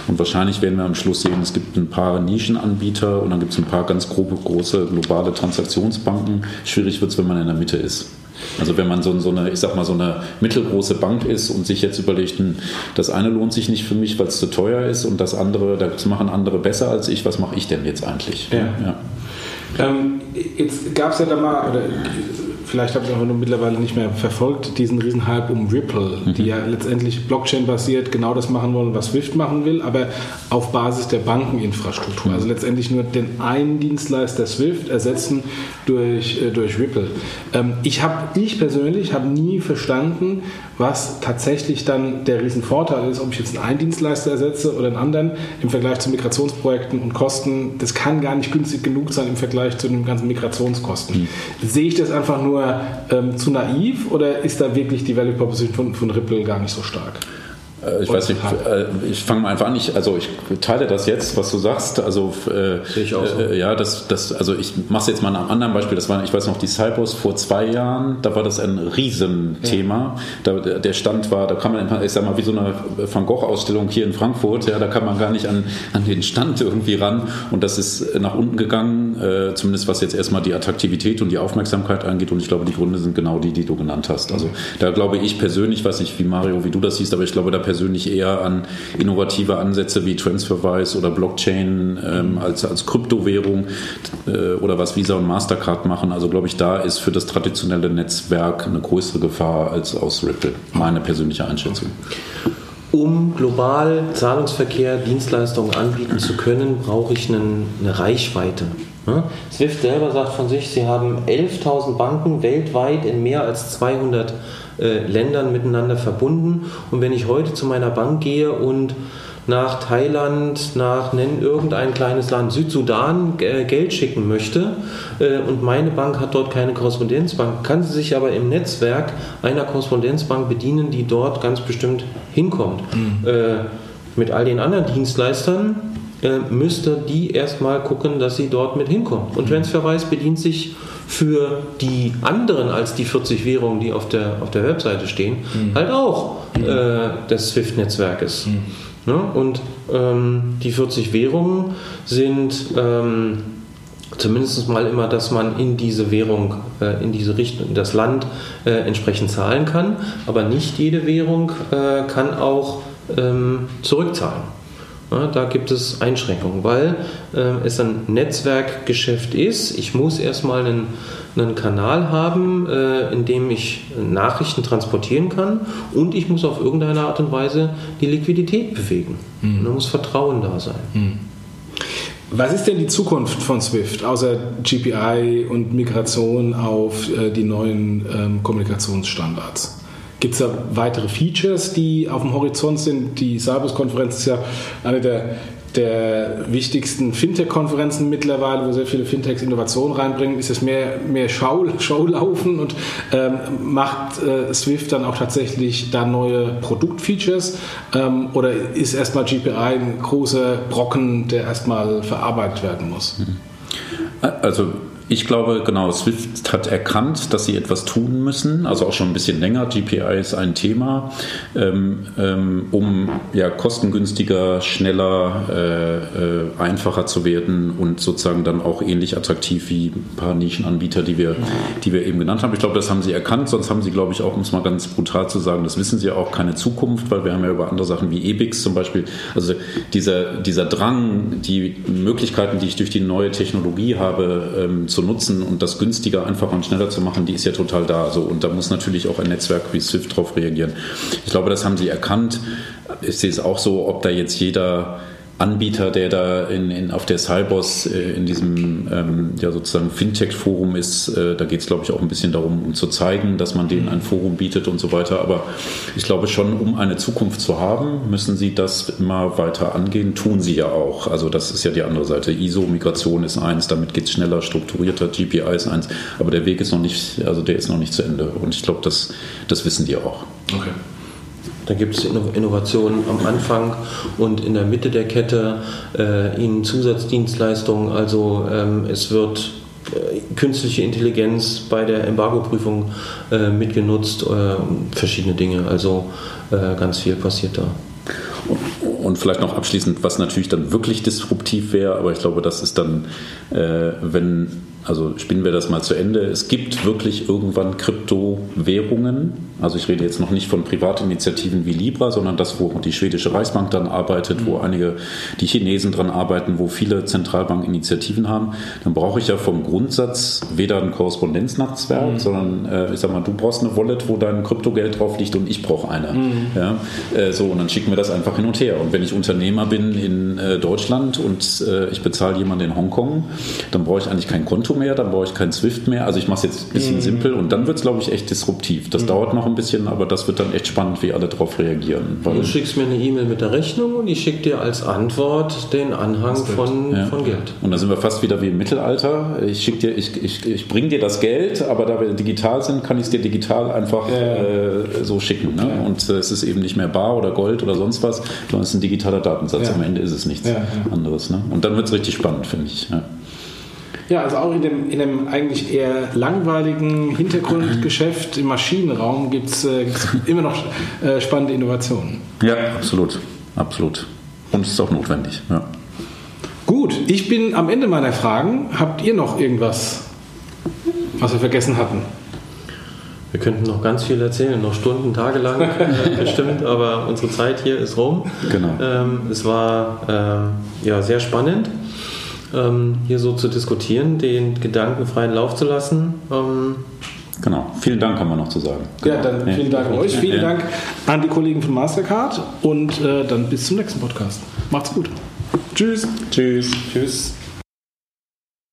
Und wahrscheinlich werden wir am Schluss sehen, es gibt ein paar Nischenanbieter und dann gibt es ein paar ganz grobe, große globale Transaktionsbanken. Schwierig wird es, wenn man in der Mitte ist. Also wenn man so, so eine, ich sag mal, so eine mittelgroße Bank ist und sich jetzt überlegt, hm, das eine lohnt sich nicht für mich, weil es zu teuer ist und das andere, das machen andere besser als ich, was mache ich denn jetzt eigentlich? Ja. ja. Ähm, jetzt gab es ja da mal, oder vielleicht habe ich auch nur mittlerweile nicht mehr verfolgt, diesen Riesenhype um Ripple, mhm. die ja letztendlich Blockchain-basiert genau das machen wollen, was Swift machen will, aber auf Basis der Bankeninfrastruktur. Mhm. Also letztendlich nur den einen Dienstleister Swift ersetzen durch, äh, durch Ripple. Ähm, ich habe, ich persönlich habe nie verstanden, was tatsächlich dann der Riesenvorteil ist, ob ich jetzt einen Dienstleister ersetze oder einen anderen im Vergleich zu Migrationsprojekten und Kosten. Das kann gar nicht günstig genug sein im Vergleich zu den ganzen Migrationskosten. Mhm. Sehe ich das einfach nur nur ähm, zu naiv oder ist da wirklich die Value Proposition von, von Ripple gar nicht so stark? Äh, ich weiß nicht, äh, ich fange mal einfach an. Ich, also ich teile das jetzt, was du sagst. Also äh, ich auch so. äh, ja, das, das, also ich mache es jetzt mal an einem anderen Beispiel. Das war, ich weiß noch, die Cypros vor zwei Jahren. Da war das ein Riesenthema. Ja. Da, der Stand war, da kann man, ich sag mal, wie so eine Van Gogh-Ausstellung hier in Frankfurt. Ja, da kann man gar nicht an, an den Stand irgendwie ran. Und das ist nach unten gegangen. Äh, zumindest was jetzt erstmal die Attraktivität und die Aufmerksamkeit angeht. Und ich glaube, die Gründe sind genau die, die du genannt hast. Also da glaube ich persönlich, weiß nicht, wie Mario, wie du das siehst, aber ich glaube, da persönlich eher an innovative Ansätze wie TransferWise oder Blockchain ähm, als, als Kryptowährung äh, oder was Visa und Mastercard machen. Also glaube ich, da ist für das traditionelle Netzwerk eine größere Gefahr als aus Ripple. Meine persönliche Einschätzung. Um global Zahlungsverkehr, Dienstleistungen anbieten zu können, brauche ich einen, eine Reichweite. Swift selber sagt von sich, sie haben 11.000 Banken weltweit in mehr als 200 äh, Ländern miteinander verbunden. Und wenn ich heute zu meiner Bank gehe und nach Thailand, nach nennen irgendein kleines Land, Südsudan, äh, Geld schicken möchte äh, und meine Bank hat dort keine Korrespondenzbank, kann sie sich aber im Netzwerk einer Korrespondenzbank bedienen, die dort ganz bestimmt hinkommt. Mhm. Äh, mit all den anderen Dienstleistern äh, müsste die erstmal gucken, dass sie dort mit hinkommt. Und mhm. Transferwise bedient sich für die anderen als die 40 Währungen, die auf der, auf der Webseite stehen, mhm. halt auch mhm. äh, des SWIFT-Netzwerkes. Mhm. Ja, ne? und ähm, die 40 Währungen sind ähm, zumindest mal immer, dass man in diese Währung, äh, in diese Richtung, in das Land äh, entsprechend zahlen kann, aber nicht jede Währung äh, kann auch ähm, zurückzahlen. Ja, da gibt es Einschränkungen, weil äh, es ein Netzwerkgeschäft ist. Ich muss erstmal einen, einen Kanal haben, äh, in dem ich Nachrichten transportieren kann und ich muss auf irgendeine Art und Weise die Liquidität bewegen. Mhm. Da muss Vertrauen da sein. Mhm. Was ist denn die Zukunft von Swift, außer GPI und Migration auf äh, die neuen ähm, Kommunikationsstandards? Gibt es da weitere Features, die auf dem Horizont sind? Die Sabus-Konferenz ist ja eine der, der wichtigsten Fintech-Konferenzen mittlerweile, wo sehr viele Fintechs Innovationen reinbringen. Ist es mehr, mehr Schau, (laughs) Showlaufen und ähm, macht äh, Swift dann auch tatsächlich da neue Produktfeatures? Ähm, oder ist erstmal GPI ein großer Brocken, der erstmal verarbeitet werden muss? Also ich glaube, genau, Swift hat erkannt, dass sie etwas tun müssen, also auch schon ein bisschen länger. GPI ist ein Thema, ähm, ähm, um ja, kostengünstiger, schneller, äh, äh, einfacher zu werden und sozusagen dann auch ähnlich attraktiv wie ein paar Nischenanbieter, die wir, die wir eben genannt haben. Ich glaube, das haben sie erkannt, sonst haben sie, glaube ich, auch, um es mal ganz brutal zu sagen, das wissen sie auch, keine Zukunft, weil wir haben ja über andere Sachen wie EBIX zum Beispiel, also dieser, dieser Drang, die Möglichkeiten, die ich durch die neue Technologie habe, ähm, zu zu nutzen und das günstiger, einfacher und schneller zu machen, die ist ja total da. Also, und da muss natürlich auch ein Netzwerk wie Swift drauf reagieren. Ich glaube, das haben sie erkannt. Ich sehe es auch so, ob da jetzt jeder Anbieter, der da in, in, auf der Cybos äh, in diesem ähm, ja, sozusagen Fintech-Forum ist. Äh, da geht es, glaube ich, auch ein bisschen darum, um zu zeigen, dass man denen ein Forum bietet und so weiter. Aber ich glaube schon, um eine Zukunft zu haben, müssen sie das immer weiter angehen. Tun sie ja auch. Also das ist ja die andere Seite. ISO-Migration ist eins, damit geht es schneller, strukturierter, GPI ist eins. Aber der Weg ist noch nicht, also der ist noch nicht zu Ende. Und ich glaube, das, das wissen die auch. Okay. Da gibt es Innovationen am Anfang und in der Mitte der Kette äh, ihnen Zusatzdienstleistungen. Also ähm, es wird äh, künstliche Intelligenz bei der Embargo-Prüfung äh, mitgenutzt, äh, verschiedene Dinge. Also äh, ganz viel passiert da. Und vielleicht noch abschließend, was natürlich dann wirklich disruptiv wäre, aber ich glaube, das ist dann, äh, wenn also spinnen wir das mal zu Ende. Es gibt wirklich irgendwann Kryptowährungen. Also ich rede jetzt noch nicht von Privatinitiativen wie Libra, sondern das, wo die schwedische Reichsbank dann arbeitet, wo einige die Chinesen dran arbeiten, wo viele Zentralbankinitiativen haben. Dann brauche ich ja vom Grundsatz weder ein Korrespondenznetzwerk, mhm. sondern äh, ich sag mal, du brauchst eine Wallet, wo dein Kryptogeld drauf liegt und ich brauche eine. Mhm. Ja? Äh, so, und dann schicken wir das einfach hin und her. Und wenn ich Unternehmer bin in äh, Deutschland und äh, ich bezahle jemanden in Hongkong, dann brauche ich eigentlich kein Konto mehr, dann brauche ich kein Swift mehr. Also ich mache es jetzt ein bisschen mhm. simpel und dann wird es, glaube ich, echt disruptiv. Das mhm. dauert noch ein bisschen, aber das wird dann echt spannend, wie alle darauf reagieren. du schickst mir eine E-Mail mit der Rechnung und ich schicke dir als Antwort den Anhang von, ja. von Geld. Und da sind wir fast wieder wie im Mittelalter. Ich schicke dir, ich, ich, ich bringe dir das Geld, aber da wir digital sind, kann ich es dir digital einfach ja. äh, so schicken. Ne? Ja. Und äh, es ist eben nicht mehr bar oder Gold oder sonst was, sondern es ist ein digitaler Datensatz. Am Ende ist es nichts anderes. Ne? Und dann wird es richtig spannend, finde ich. Ja, also auch in dem, in dem eigentlich eher langweiligen Hintergrundgeschäft im Maschinenraum gibt es äh, immer noch äh, spannende Innovationen. Ja, absolut. Absolut. Und es ist auch notwendig. Ja. Gut, ich bin am Ende meiner Fragen. Habt ihr noch irgendwas, was wir vergessen hatten? Wir könnten noch ganz viel erzählen, noch Stunden, Tage lang (laughs) bestimmt, aber unsere Zeit hier ist rum. Genau. Ähm, es war ähm, ja, sehr spannend ähm, hier so zu diskutieren, den Gedanken freien Lauf zu lassen. Ähm, Genau. Vielen Dank haben wir noch zu sagen. Genau. Ja, dann vielen Dank an euch. Vielen ja. Dank an die Kollegen von Mastercard und äh, dann bis zum nächsten Podcast. Macht's gut. Tschüss. Tschüss. Tschüss.